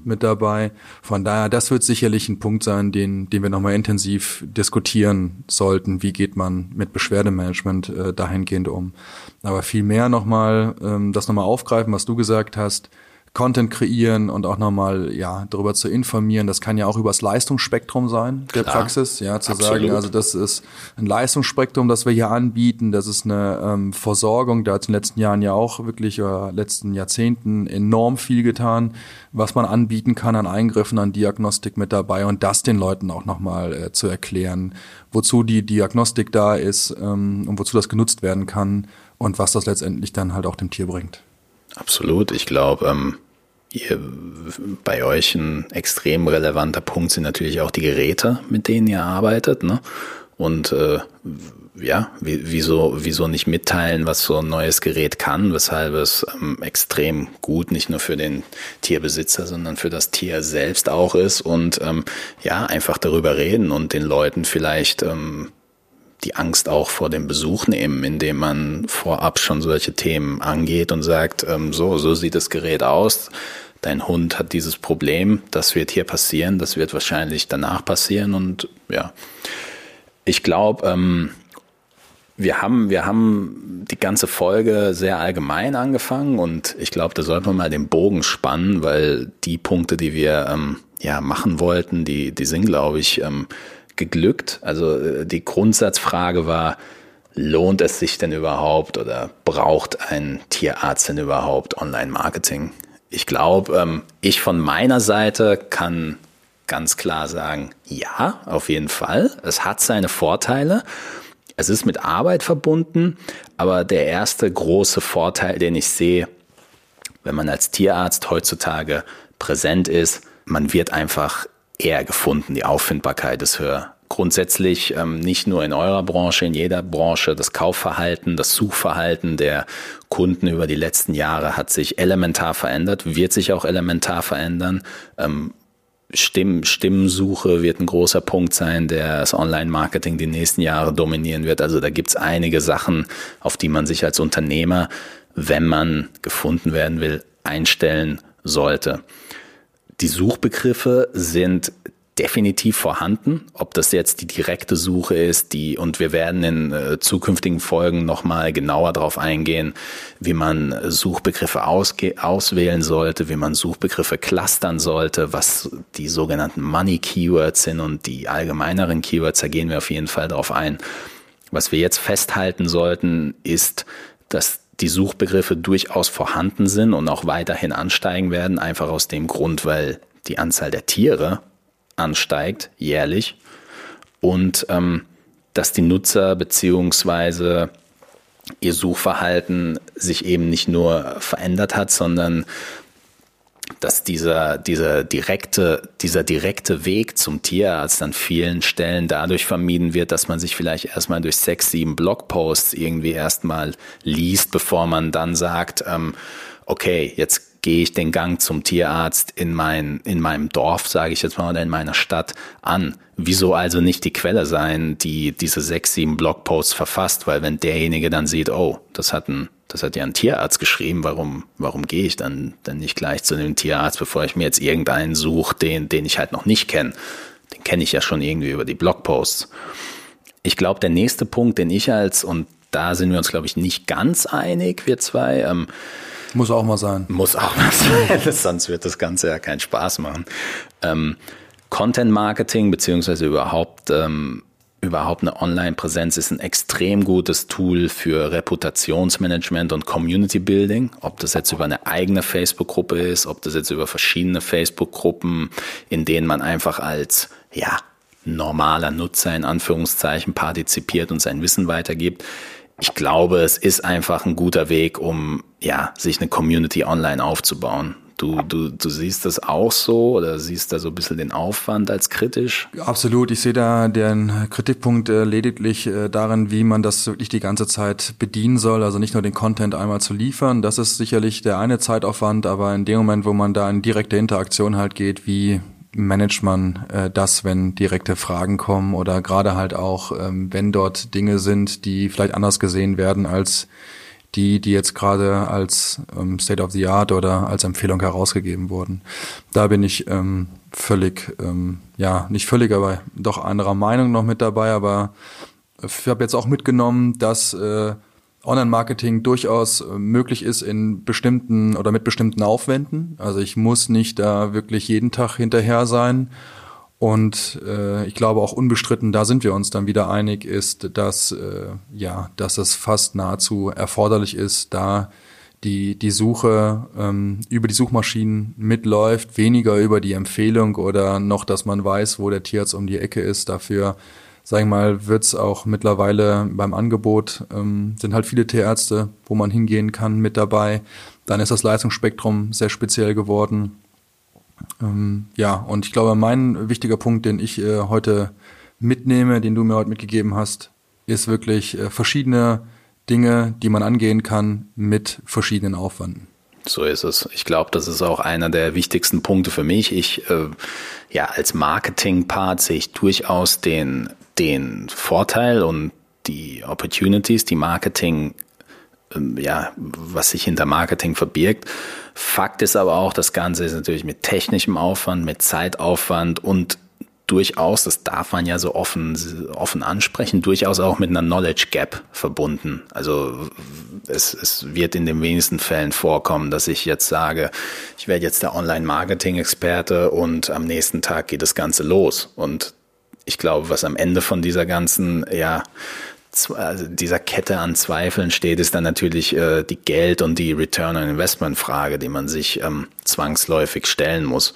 mit dabei. Von daher, das wird sicherlich ein Punkt sein, den, den wir nochmal intensiv diskutieren sollten. Wie geht man mit Beschwerdemanagement äh, dahingehend um? Aber viel mehr nochmal, ähm, das nochmal aufgreifen, was du gesagt hast, Content kreieren und auch nochmal ja darüber zu informieren. Das kann ja auch übers Leistungsspektrum sein der Klar, Praxis, ja zu absolut. sagen, also das ist ein Leistungsspektrum, das wir hier anbieten. Das ist eine ähm, Versorgung. Da hat in den letzten Jahren ja auch wirklich oder letzten Jahrzehnten enorm viel getan, was man anbieten kann an Eingriffen, an Diagnostik mit dabei und das den Leuten auch nochmal äh, zu erklären, wozu die Diagnostik da ist ähm, und wozu das genutzt werden kann und was das letztendlich dann halt auch dem Tier bringt. Absolut. Ich glaube, ähm, ihr, bei euch ein extrem relevanter Punkt sind natürlich auch die Geräte, mit denen ihr arbeitet. Ne? Und äh, ja, wieso, wieso nicht mitteilen, was so ein neues Gerät kann, weshalb es ähm, extrem gut nicht nur für den Tierbesitzer, sondern für das Tier selbst auch ist und ähm, ja, einfach darüber reden und den Leuten vielleicht ähm, die Angst auch vor dem Besuch nehmen, indem man vorab schon solche Themen angeht und sagt, ähm, so, so sieht das Gerät aus. Dein Hund hat dieses Problem, das wird hier passieren, das wird wahrscheinlich danach passieren und ja, ich glaube, ähm, wir haben, wir haben die ganze Folge sehr allgemein angefangen und ich glaube, da sollten wir mal den Bogen spannen, weil die Punkte, die wir ähm, ja machen wollten, die, die sind, glaube ich, ähm, geglückt. Also äh, die Grundsatzfrage war, lohnt es sich denn überhaupt oder braucht ein Tierarzt denn überhaupt Online-Marketing? Ich glaube, ähm, ich von meiner Seite kann ganz klar sagen, ja, auf jeden Fall. Es hat seine Vorteile. Es ist mit Arbeit verbunden, aber der erste große Vorteil, den ich sehe, wenn man als Tierarzt heutzutage präsent ist, man wird einfach eher gefunden. Die Auffindbarkeit ist höher. Grundsätzlich ähm, nicht nur in eurer Branche, in jeder Branche. Das Kaufverhalten, das Suchverhalten der Kunden über die letzten Jahre hat sich elementar verändert, wird sich auch elementar verändern. Ähm, Stimm, Stimmensuche wird ein großer Punkt sein, der das Online-Marketing die nächsten Jahre dominieren wird. Also da gibt's einige Sachen, auf die man sich als Unternehmer, wenn man gefunden werden will, einstellen sollte. Die Suchbegriffe sind definitiv vorhanden. Ob das jetzt die direkte Suche ist, die, und wir werden in äh, zukünftigen Folgen nochmal genauer darauf eingehen, wie man Suchbegriffe auswählen sollte, wie man Suchbegriffe clustern sollte, was die sogenannten Money Keywords sind und die allgemeineren Keywords, da gehen wir auf jeden Fall drauf ein. Was wir jetzt festhalten sollten, ist, dass die Suchbegriffe durchaus vorhanden sind und auch weiterhin ansteigen werden, einfach aus dem Grund, weil die Anzahl der Tiere ansteigt jährlich. Und ähm, dass die Nutzer beziehungsweise ihr Suchverhalten sich eben nicht nur verändert hat, sondern dass dieser, dieser direkte, dieser direkte Weg zum Tierarzt an vielen Stellen dadurch vermieden wird, dass man sich vielleicht erstmal durch sechs, sieben Blogposts irgendwie erstmal liest, bevor man dann sagt, ähm, okay, jetzt gehe ich den Gang zum Tierarzt in, mein, in meinem Dorf, sage ich jetzt mal, oder in meiner Stadt an. Wieso also nicht die Quelle sein, die diese sechs, sieben Blogposts verfasst? Weil wenn derjenige dann sieht, oh, das hat ein, das hat ja ein Tierarzt geschrieben, warum, warum gehe ich dann, dann nicht gleich zu dem Tierarzt, bevor ich mir jetzt irgendeinen suche, den, den ich halt noch nicht kenne? Den kenne ich ja schon irgendwie über die Blogposts. Ich glaube, der nächste Punkt, den ich als, und da sind wir uns, glaube ich, nicht ganz einig, wir zwei, ähm, muss auch mal sein. Muss auch mal sein, <laughs> sonst wird das Ganze ja keinen Spaß machen. Ähm, Content Marketing beziehungsweise überhaupt ähm, überhaupt eine Online-Präsenz ist ein extrem gutes Tool für Reputationsmanagement und Community Building. Ob das jetzt über eine eigene Facebook-Gruppe ist, ob das jetzt über verschiedene Facebook-Gruppen, in denen man einfach als ja normaler Nutzer in Anführungszeichen partizipiert und sein Wissen weitergibt ich glaube, es ist einfach ein guter Weg, um ja, sich eine Community online aufzubauen. Du, du, du siehst das auch so oder siehst da so ein bisschen den Aufwand als kritisch? Absolut. Ich sehe da den Kritikpunkt äh, lediglich äh, darin, wie man das wirklich die ganze Zeit bedienen soll. Also nicht nur den Content einmal zu liefern. Das ist sicherlich der eine Zeitaufwand, aber in dem Moment, wo man da in direkte Interaktion halt geht, wie managt man äh, das, wenn direkte Fragen kommen oder gerade halt auch, ähm, wenn dort Dinge sind, die vielleicht anders gesehen werden als die, die jetzt gerade als ähm, State of the Art oder als Empfehlung herausgegeben wurden. Da bin ich ähm, völlig, ähm, ja, nicht völlig, aber doch anderer Meinung noch mit dabei. Aber ich habe jetzt auch mitgenommen, dass äh, Online-Marketing durchaus äh, möglich ist in bestimmten oder mit bestimmten Aufwänden. Also ich muss nicht da wirklich jeden Tag hinterher sein. Und äh, ich glaube auch unbestritten, da sind wir uns dann wieder einig, ist, dass äh, ja, dass es fast nahezu erforderlich ist, da die die Suche ähm, über die Suchmaschinen mitläuft, weniger über die Empfehlung oder noch, dass man weiß, wo der Tierarzt um die Ecke ist. Dafür sag ich mal, wird's auch mittlerweile beim Angebot, ähm, sind halt viele Tierärzte, wo man hingehen kann, mit dabei. Dann ist das Leistungsspektrum sehr speziell geworden. Ähm, ja, und ich glaube, mein wichtiger Punkt, den ich äh, heute mitnehme, den du mir heute mitgegeben hast, ist wirklich äh, verschiedene Dinge, die man angehen kann mit verschiedenen Aufwanden. So ist es. Ich glaube, das ist auch einer der wichtigsten Punkte für mich. Ich, äh, ja, als Marketing-Part sehe ich durchaus den den Vorteil und die Opportunities, die Marketing, ähm, ja, was sich hinter Marketing verbirgt. Fakt ist aber auch, das Ganze ist natürlich mit technischem Aufwand, mit Zeitaufwand und durchaus, das darf man ja so offen, offen ansprechen, durchaus auch mit einer Knowledge Gap verbunden. Also es, es wird in den wenigsten Fällen vorkommen, dass ich jetzt sage, ich werde jetzt der Online-Marketing-Experte und am nächsten Tag geht das Ganze los. Und ich glaube, was am Ende von dieser ganzen, ja, also dieser Kette an Zweifeln steht, ist dann natürlich äh, die Geld- und die Return on Investment Frage, die man sich ähm, zwangsläufig stellen muss.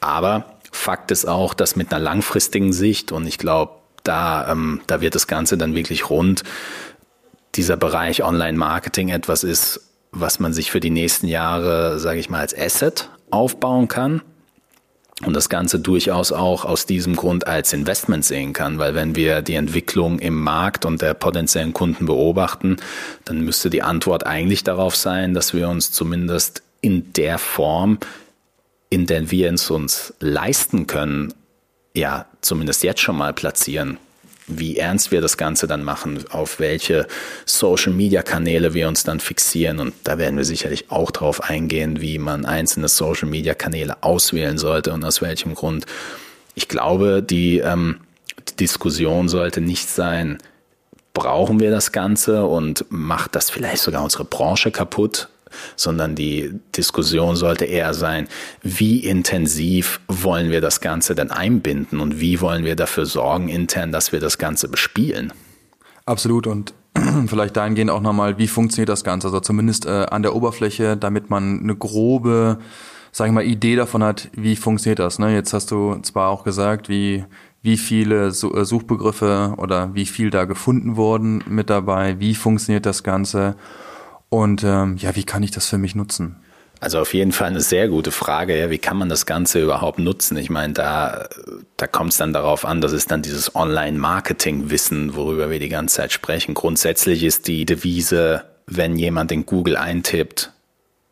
Aber Fakt ist auch, dass mit einer langfristigen Sicht, und ich glaube, da, ähm, da wird das Ganze dann wirklich rund, dieser Bereich Online-Marketing etwas ist, was man sich für die nächsten Jahre, sage ich mal, als Asset aufbauen kann und das Ganze durchaus auch aus diesem Grund als Investment sehen kann, weil wenn wir die Entwicklung im Markt und der potenziellen Kunden beobachten, dann müsste die Antwort eigentlich darauf sein, dass wir uns zumindest in der Form in der wir es uns leisten können, ja, zumindest jetzt schon mal platzieren, wie ernst wir das Ganze dann machen, auf welche Social-Media-Kanäle wir uns dann fixieren. Und da werden wir sicherlich auch drauf eingehen, wie man einzelne Social-Media-Kanäle auswählen sollte und aus welchem Grund. Ich glaube, die, ähm, die Diskussion sollte nicht sein, brauchen wir das Ganze und macht das vielleicht sogar unsere Branche kaputt, sondern die Diskussion sollte eher sein, wie intensiv wollen wir das Ganze denn einbinden und wie wollen wir dafür sorgen intern, dass wir das Ganze bespielen. Absolut und <clears throat> vielleicht dahingehend auch nochmal, wie funktioniert das Ganze? Also zumindest äh, an der Oberfläche, damit man eine grobe, sag ich mal, Idee davon hat, wie funktioniert das. Ne? Jetzt hast du zwar auch gesagt, wie wie viele äh, Suchbegriffe oder wie viel da gefunden wurden mit dabei, wie funktioniert das Ganze und ähm, ja, wie kann ich das für mich nutzen? Also auf jeden Fall eine sehr gute Frage. Ja, wie kann man das Ganze überhaupt nutzen? Ich meine, da, da kommt es dann darauf an, das ist dann dieses Online-Marketing-Wissen, worüber wir die ganze Zeit sprechen. Grundsätzlich ist die Devise, wenn jemand in Google eintippt,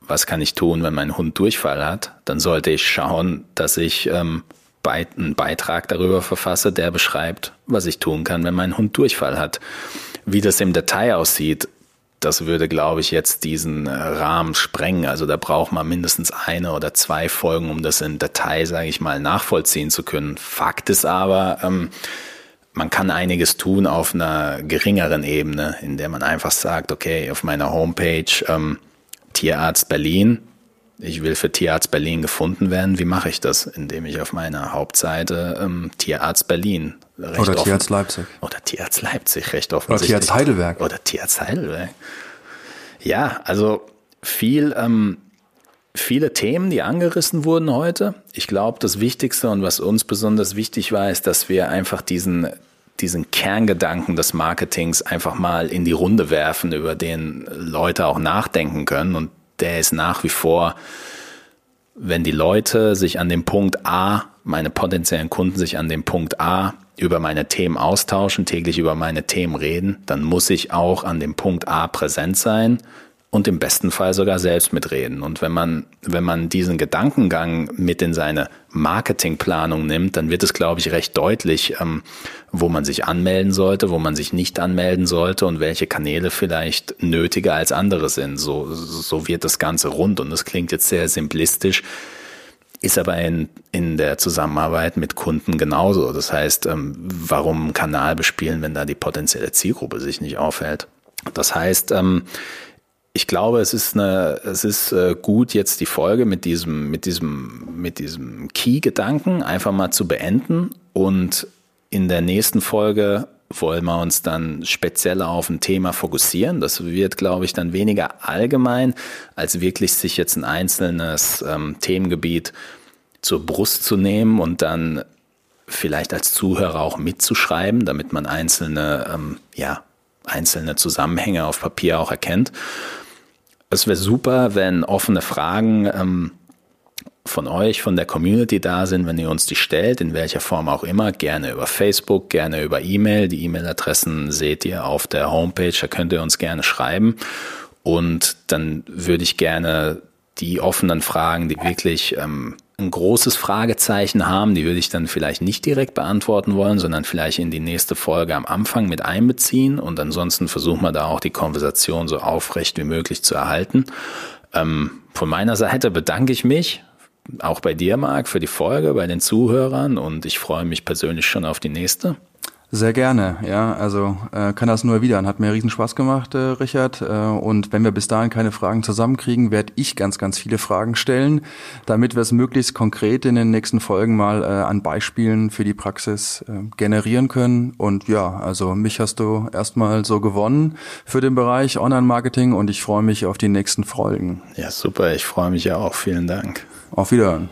was kann ich tun, wenn mein Hund Durchfall hat, dann sollte ich schauen, dass ich ähm, einen Beitrag darüber verfasse, der beschreibt, was ich tun kann, wenn mein Hund Durchfall hat. Wie das im Detail aussieht, das würde, glaube ich, jetzt diesen äh, Rahmen sprengen. Also da braucht man mindestens eine oder zwei Folgen, um das in Detail, sage ich mal, nachvollziehen zu können. Fakt ist aber, ähm, man kann einiges tun auf einer geringeren Ebene, in der man einfach sagt, okay, auf meiner Homepage ähm, Tierarzt Berlin, ich will für Tierarzt Berlin gefunden werden. Wie mache ich das? Indem ich auf meiner Hauptseite ähm, Tierarzt Berlin Recht oder Tierarzt Leipzig. Oder Tierarzt Leipzig, recht offensichtlich. Oder Tierarzt Heidelberg. Oder Tierarzt Heidelberg. Ja, also viel, ähm, viele Themen, die angerissen wurden heute. Ich glaube, das Wichtigste und was uns besonders wichtig war, ist, dass wir einfach diesen, diesen Kerngedanken des Marketings einfach mal in die Runde werfen, über den Leute auch nachdenken können. Und der ist nach wie vor, wenn die Leute sich an dem Punkt A, meine potenziellen Kunden sich an dem Punkt A über meine Themen austauschen, täglich über meine Themen reden, dann muss ich auch an dem Punkt A präsent sein und im besten Fall sogar selbst mitreden. Und wenn man, wenn man diesen Gedankengang mit in seine Marketingplanung nimmt, dann wird es, glaube ich, recht deutlich, ähm, wo man sich anmelden sollte, wo man sich nicht anmelden sollte und welche Kanäle vielleicht nötiger als andere sind. So, so wird das Ganze rund. Und das klingt jetzt sehr simplistisch ist aber in, in der Zusammenarbeit mit Kunden genauso. Das heißt, ähm, warum einen Kanal bespielen, wenn da die potenzielle Zielgruppe sich nicht aufhält? Das heißt, ähm, ich glaube, es ist eine, es ist äh, gut, jetzt die Folge mit diesem, mit diesem, mit diesem Key-Gedanken einfach mal zu beenden und in der nächsten Folge wollen wir uns dann speziell auf ein Thema fokussieren. Das wird, glaube ich, dann weniger allgemein, als wirklich sich jetzt ein einzelnes ähm, Themengebiet zur Brust zu nehmen und dann vielleicht als Zuhörer auch mitzuschreiben, damit man einzelne, ähm, ja, einzelne Zusammenhänge auf Papier auch erkennt. Es wäre super, wenn offene Fragen ähm, von euch, von der Community da sind, wenn ihr uns die stellt, in welcher Form auch immer, gerne über Facebook, gerne über E-Mail. Die E-Mail-Adressen seht ihr auf der Homepage, da könnt ihr uns gerne schreiben. Und dann würde ich gerne die offenen Fragen, die wirklich ähm, ein großes Fragezeichen haben, die würde ich dann vielleicht nicht direkt beantworten wollen, sondern vielleicht in die nächste Folge am Anfang mit einbeziehen. Und ansonsten versuchen wir da auch die Konversation so aufrecht wie möglich zu erhalten. Ähm, von meiner Seite bedanke ich mich auch bei dir, Marc, für die Folge, bei den Zuhörern und ich freue mich persönlich schon auf die nächste. Sehr gerne, ja. Also äh, kann das nur erwidern. Hat mir riesen Spaß gemacht, äh, Richard. Äh, und wenn wir bis dahin keine Fragen zusammenkriegen, werde ich ganz, ganz viele Fragen stellen, damit wir es möglichst konkret in den nächsten Folgen mal äh, an Beispielen für die Praxis äh, generieren können. Und ja, also mich hast du erstmal so gewonnen für den Bereich Online-Marketing und ich freue mich auf die nächsten Folgen. Ja, super. Ich freue mich ja auch. Vielen Dank. Auf Wiederhören.